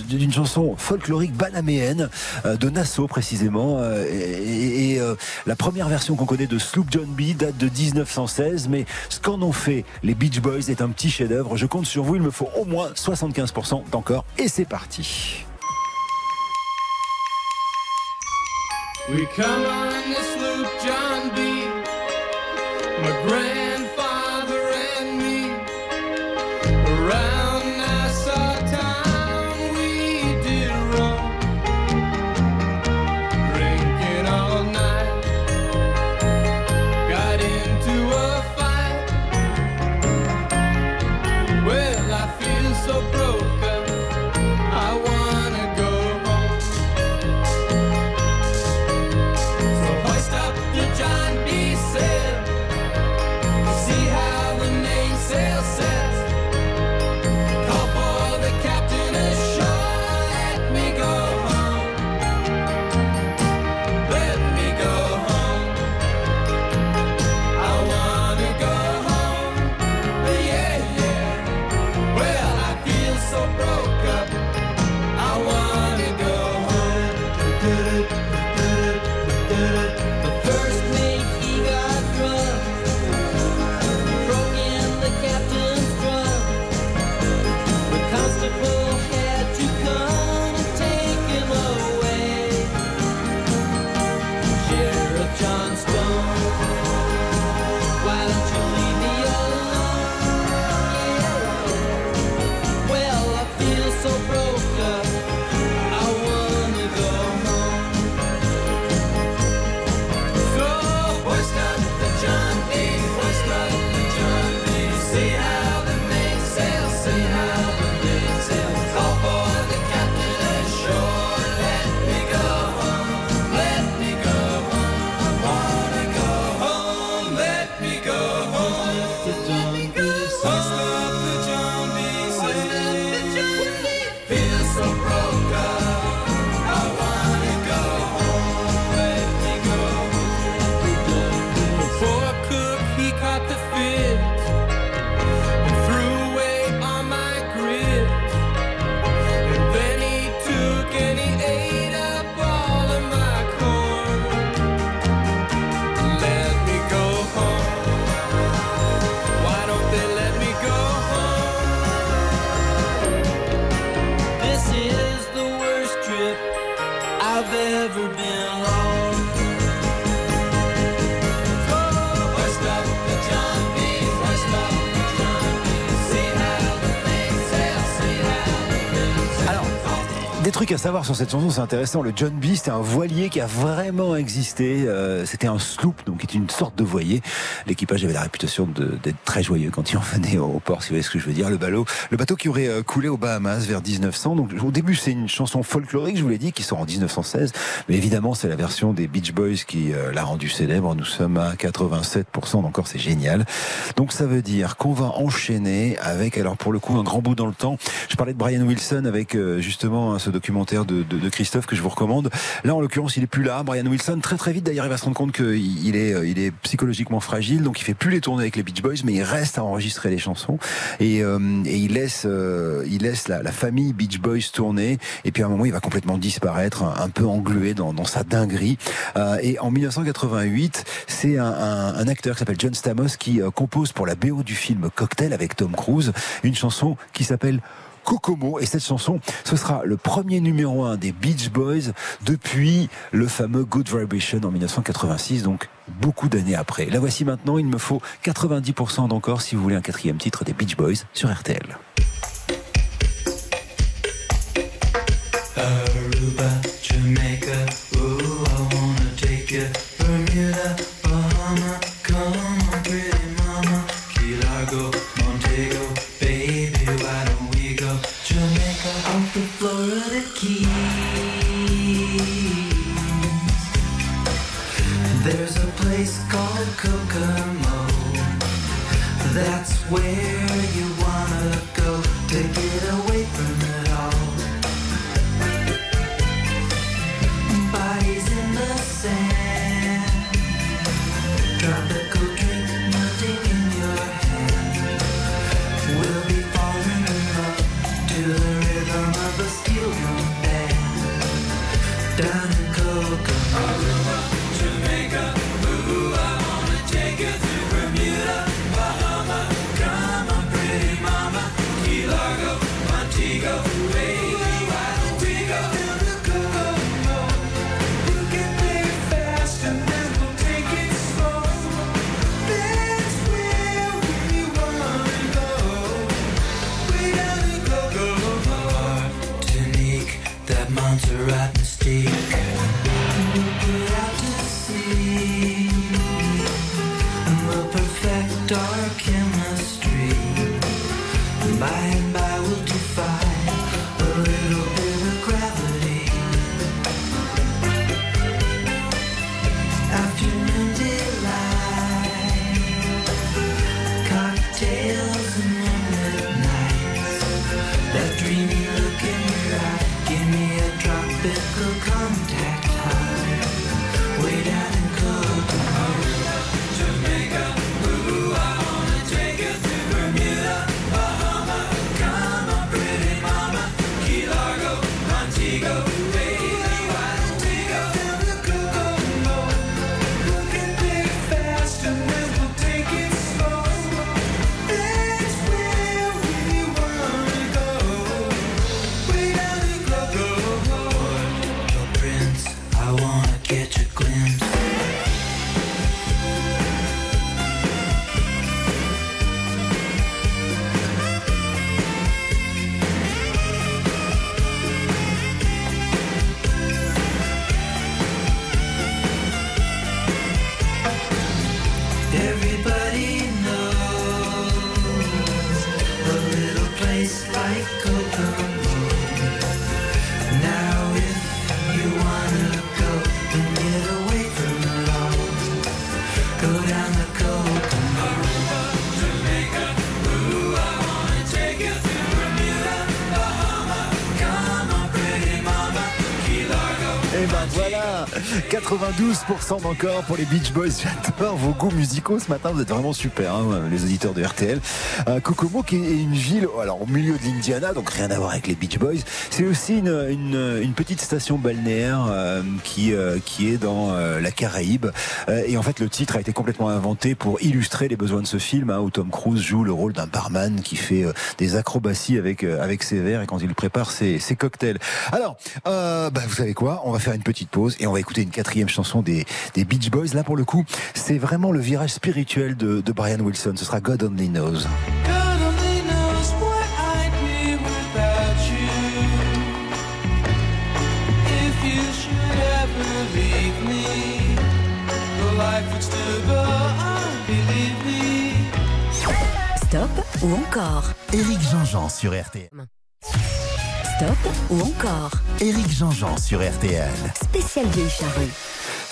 d'une chanson folklorique banaméenne euh, de Nassau précisément. Euh, et, euh, la première version qu'on connaît de Sloop John B date de 1916, mais ce qu'en ont fait les Beach Boys est un petit chef-d'œuvre. Je compte sur vous, il me faut au moins 75% d'encore. Et c'est parti. We come on John B. savoir sur cette chanson, c'est intéressant. Le John B, c'était un voilier qui a vraiment existé. Euh, c'était un sloop, donc qui est une sorte de voilier. L'équipage avait la réputation d'être très joyeux quand il en venait au port, si vous voyez ce que je veux dire. Le bateau, le bateau qui aurait euh, coulé aux Bahamas vers 1900. Donc au début, c'est une chanson folklorique, je vous l'ai dit, qui sort en 1916. Mais évidemment, c'est la version des Beach Boys qui euh, l'a rendu célèbre. Nous sommes à 87%. Encore, c'est génial. Donc ça veut dire qu'on va enchaîner avec, alors pour le coup, un grand bout dans le temps. Je parlais de Brian Wilson avec justement ce documentaire de, Christophe que je vous recommande. Là, en l'occurrence, il est plus là. Brian Wilson, très très vite, d'ailleurs, il va se rendre compte qu'il est, il est psychologiquement fragile, donc il fait plus les tournées avec les Beach Boys, mais il reste à enregistrer les chansons et, euh, il laisse, euh, il laisse la, famille Beach Boys tourner. Et puis à un moment, il va complètement disparaître, un, peu englué dans, sa dinguerie. Euh, et en 1988, c'est un, acteur qui s'appelle John Stamos qui euh, compose pour la BO du film Cocktail avec Tom Cruise une chanson qui s'appelle Kokomo. Et cette chanson, ce sera le premier numéro un des Beach Boys depuis le fameux Good Vibration en 1986, donc beaucoup d'années après. La voici maintenant, il me faut 90% d'encore si vous voulez un quatrième titre des Beach Boys sur RTL. 92% d'encore pour les Beach Boys. [LAUGHS] J'adore vos goûts musicaux ce matin. Vous êtes vraiment super, hein, les auditeurs de RTL. Euh, Kokomo, qui est une ville, alors au milieu de l'Indiana, donc rien à voir avec les Beach Boys. C'est aussi une, une, une, petite station balnéaire euh, qui euh, qui est dans euh, la Caraïbe. Euh, et en fait, le titre a été complètement inventé pour illustrer les besoins de ce film, hein, où Tom Cruise joue le rôle d'un barman qui fait euh, des acrobaties avec avec ses verres et quand il prépare ses, ses cocktails. Alors, bah, vous savez quoi? On va faire une petite pause et on va écouter une quatrième chanson des, des Beach Boys. Là, pour le coup, c'est vraiment le virage spirituel de, de Brian Wilson. Ce sera God Only Knows. God only knows what I'd be without you. If you should ever leave me, the life would still go on, believe me. Stop ou encore? Éric Jean-Jean sur RTL. Stop ou encore? Éric Jean-Jean sur RTL. Spécial vieille charrue.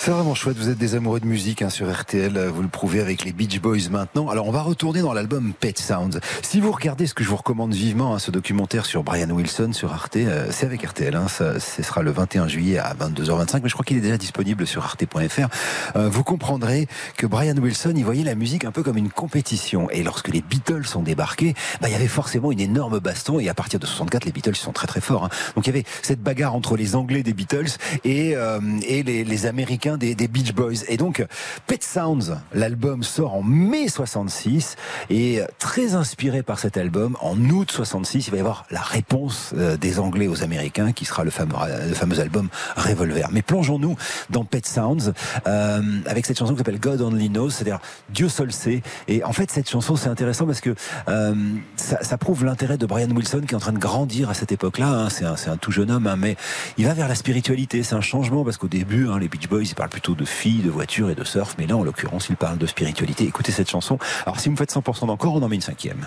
C'est vraiment chouette, vous êtes des amoureux de musique hein, sur RTL, vous le prouvez avec les Beach Boys maintenant. Alors on va retourner dans l'album Pet Sounds. Si vous regardez ce que je vous recommande vivement, hein, ce documentaire sur Brian Wilson sur Arte, euh, c'est avec RTL, hein, ça, ce sera le 21 juillet à 22h25, mais je crois qu'il est déjà disponible sur arte.fr. Euh, vous comprendrez que Brian Wilson, il voyait la musique un peu comme une compétition. Et lorsque les Beatles sont débarqués, bah, il y avait forcément une énorme baston. Et à partir de 64, les Beatles sont très très forts. Hein. Donc il y avait cette bagarre entre les Anglais des Beatles et, euh, et les, les Américains des, Beach Boys. Et donc, Pet Sounds, l'album sort en mai 66 et très inspiré par cet album, en août 66, il va y avoir la réponse euh, des Anglais aux Américains qui sera le fameux, le fameux album Revolver. Mais plongeons-nous dans Pet Sounds euh, avec cette chanson qui s'appelle God Only Knows, c'est-à-dire Dieu seul sait. Et en fait, cette chanson, c'est intéressant parce que euh, ça, prouve l'intérêt de Brian Wilson qui est en train de grandir à cette époque-là. Hein. C'est un, un, tout jeune homme, hein, mais il va vers la spiritualité. C'est un changement parce qu'au début, hein, les Beach Boys, parle plutôt de filles, de voitures et de surf, mais là, en l'occurrence, il parle de spiritualité. Écoutez cette chanson. Alors, si vous me faites 100% d'encore, on en met une cinquième.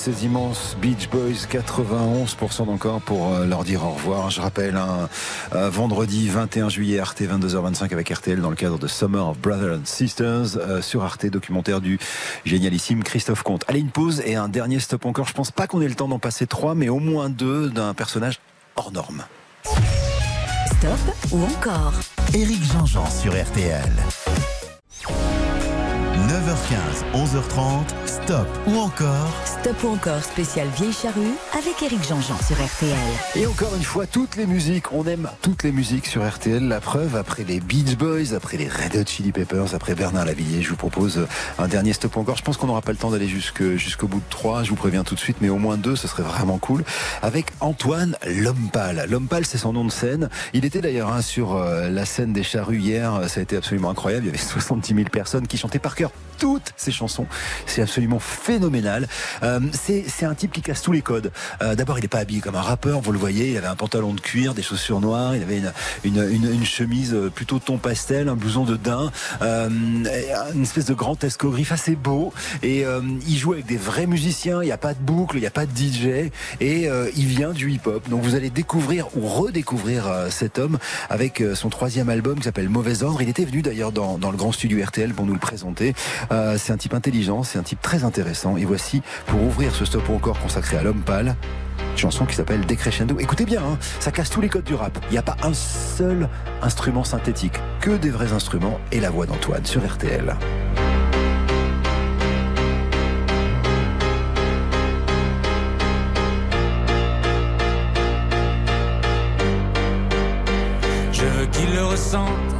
ces immenses Beach Boys, 91% d'encore pour euh, leur dire au revoir. Je rappelle, un euh, vendredi 21 juillet, Arte 22h25 avec RTL dans le cadre de Summer of Brothers and Sisters euh, sur Arte, documentaire du génialissime Christophe Comte. Allez, une pause et un dernier stop encore. Je pense pas qu'on ait le temps d'en passer trois, mais au moins deux d'un personnage hors norme. Stop ou encore? Éric Jean-Jean sur RTL. 9h15, 11h30, stop ou encore Stop ou encore spécial vieille charrue avec Eric Jean-Jean sur RTL. Et encore une fois, toutes les musiques, on aime toutes les musiques sur RTL. La preuve, après les Beach Boys, après les Red Hot Chili Peppers, après Bernard Lavillier, je vous propose un dernier stop encore. Je pense qu'on n'aura pas le temps d'aller jusque- jusqu'au bout de trois, je vous préviens tout de suite, mais au moins deux, ce serait vraiment cool. Avec Antoine Lompal. Lompal, c'est son nom de scène. Il était d'ailleurs hein, sur euh, la scène des charrues hier, ça a été absolument incroyable. Il y avait 70 000 personnes qui chantaient par cœur toutes ses chansons. C'est absolument phénoménal. Euh, c'est un type qui casse tous les codes. Euh, D'abord, il n'est pas habillé comme un rappeur, vous le voyez. Il avait un pantalon de cuir, des chaussures noires, il avait une, une, une, une chemise plutôt ton pastel, un blouson de daim, euh, une espèce de grand escogriffe assez beau. Et euh, il joue avec des vrais musiciens. Il n'y a pas de boucle, il n'y a pas de DJ. Et euh, il vient du hip-hop. Donc vous allez découvrir ou redécouvrir euh, cet homme avec euh, son troisième album qui s'appelle Mauvais Ordre. Il était venu d'ailleurs dans, dans, le grand studio RTL pour nous le présenter. Euh, c'est un type intelligent, c'est un type très intéressant. Et voici, pour ouvrir ce stop encore consacré à l'homme pâle, une chanson qui s'appelle Decrescendo. Écoutez bien, hein, ça casse tous les codes du rap. Il n'y a pas un seul instrument synthétique, que des vrais instruments et la voix d'Antoine sur RTL. Je veux qu'il le ressente.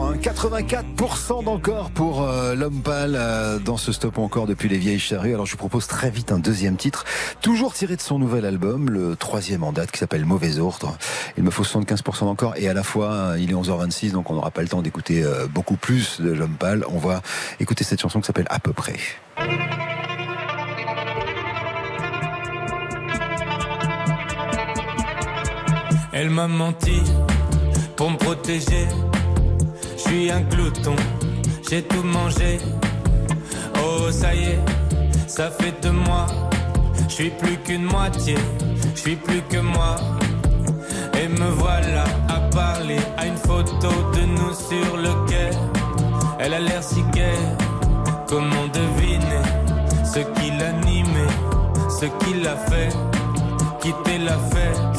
Hein 84% d'encore pour euh, l'homme pâle euh, dans ce stop encore depuis les vieilles charrues. Alors je vous propose très vite un deuxième titre, toujours tiré de son nouvel album, le troisième en date qui s'appelle Mauvais Ordre. Il me faut 75% d'encore et à la fois euh, il est 11h26 donc on n'aura pas le temps d'écouter euh, beaucoup plus de l'homme pâle. On va écouter cette chanson qui s'appelle À peu près. Elle m'a menti pour me protéger. Suis un glouton, j'ai tout mangé. Oh, ça y est, ça fait de moi. Je suis plus qu'une moitié, je suis plus que moi. Et me voilà à parler à une photo de nous sur le quai. Elle a l'air si gaie, comment deviner ce qui l'animait, ce qui l'a fait quitter la fête.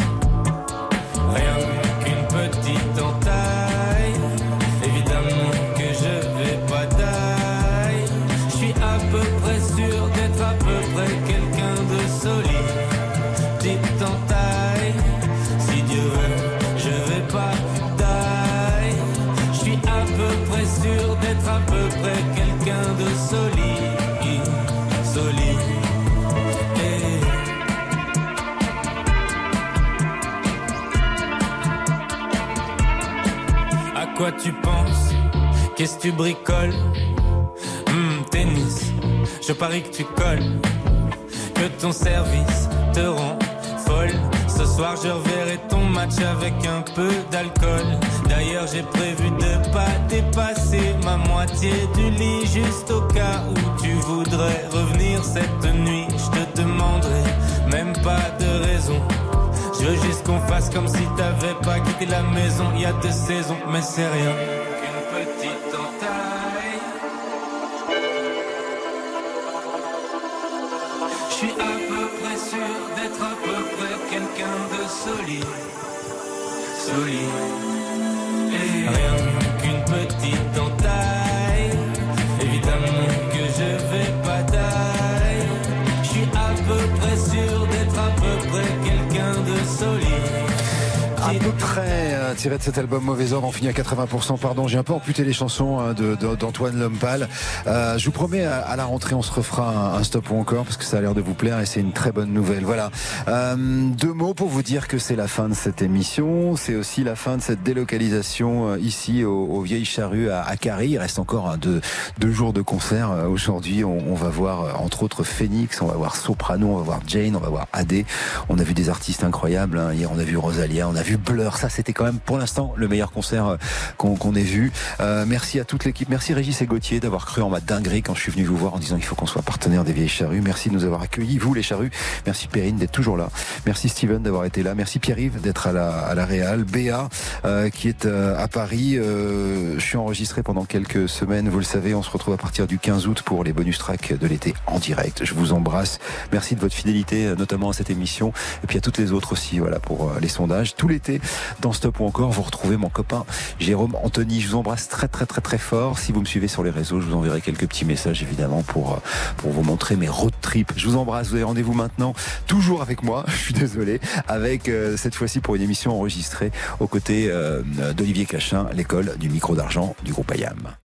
Quoi tu penses? Qu'est-ce que tu bricoles? Hmm, Tennis, je parie que tu colles. Que ton service te rend folle. Ce soir je reverrai ton match avec un peu d'alcool. D'ailleurs j'ai prévu de pas dépasser ma moitié du lit juste au cas où tu voudrais revenir cette nuit. Je te demanderai même pas de raison. Je veux juste qu'on fasse comme si t'avais pas quitté la maison il y a deux saisons, mais c'est rien qu'une petite entaille. Je suis à peu près sûr d'être à peu près quelqu'un de solide, solide. Tiré de cet album Mauvais Ordre, on finit à 80%. Pardon, j'ai un peu amputé les chansons hein, de- de- d'Antoine Lompal. Euh, je vous promets, à, à la rentrée, on se refera un, un stop ou encore parce que ça a l'air de vous plaire et c'est une très bonne nouvelle. Voilà. Euh, deux mots pour vous dire que c'est la fin de cette émission. C'est aussi la fin de cette délocalisation euh, ici au, au Vieilles Charrues à, à. Il reste encore hein, deux, deux jours de concert. Euh, Aujourd'hui, on, on va voir euh, entre autres Phoenix, on va voir Soprano, on va voir Jane, on va voir Adé. On a vu des artistes incroyables. hein. Hier, on a vu Rosalia, on a vu Blur. Ça, c'était quand même pour l'instant le meilleur concert euh, qu'on qu'on ait vu. Euh, merci à toute l'équipe. Merci Régis et Gauthier d'avoir cru en ma dinguerie quand je suis venu vous voir en disant qu'il faut qu'on soit partenaire des Vieilles Charrues. Merci de nous avoir accueillis, vous les Charrues. Merci Perrine d'être toujours là. Merci Steven d'avoir été là. Merci Pierre-Yves d'être à la, à la Réal. Béa euh, qui est euh, à Paris. Euh, je suis enregistré pendant quelques semaines. Vous le savez, on se retrouve à partir du 15 août pour les bonus tracks de l'été en direct. Je vous embrasse. Merci de votre fidélité, notamment à cette émission. Et puis à toutes les autres aussi, voilà, pour les sondages. Tout l'été, dans Stop ou encore, vous retrouvez mon copain Jérôme Anthony. Je vous embrasse très très très très fort. Si vous me suivez sur les réseaux, je vous enverrai quelques petits messages évidemment pour, euh, pour vous montrer mes road trips. Je vous embrasse. Vous avez rendez-vous maintenant, toujours avec moi. [LAUGHS] Je suis désolé, avec euh, cette fois-ci pour une émission enregistrée aux côtés euh, d'Olivier Cachin, l'école du micro d'argent du groupe IAM.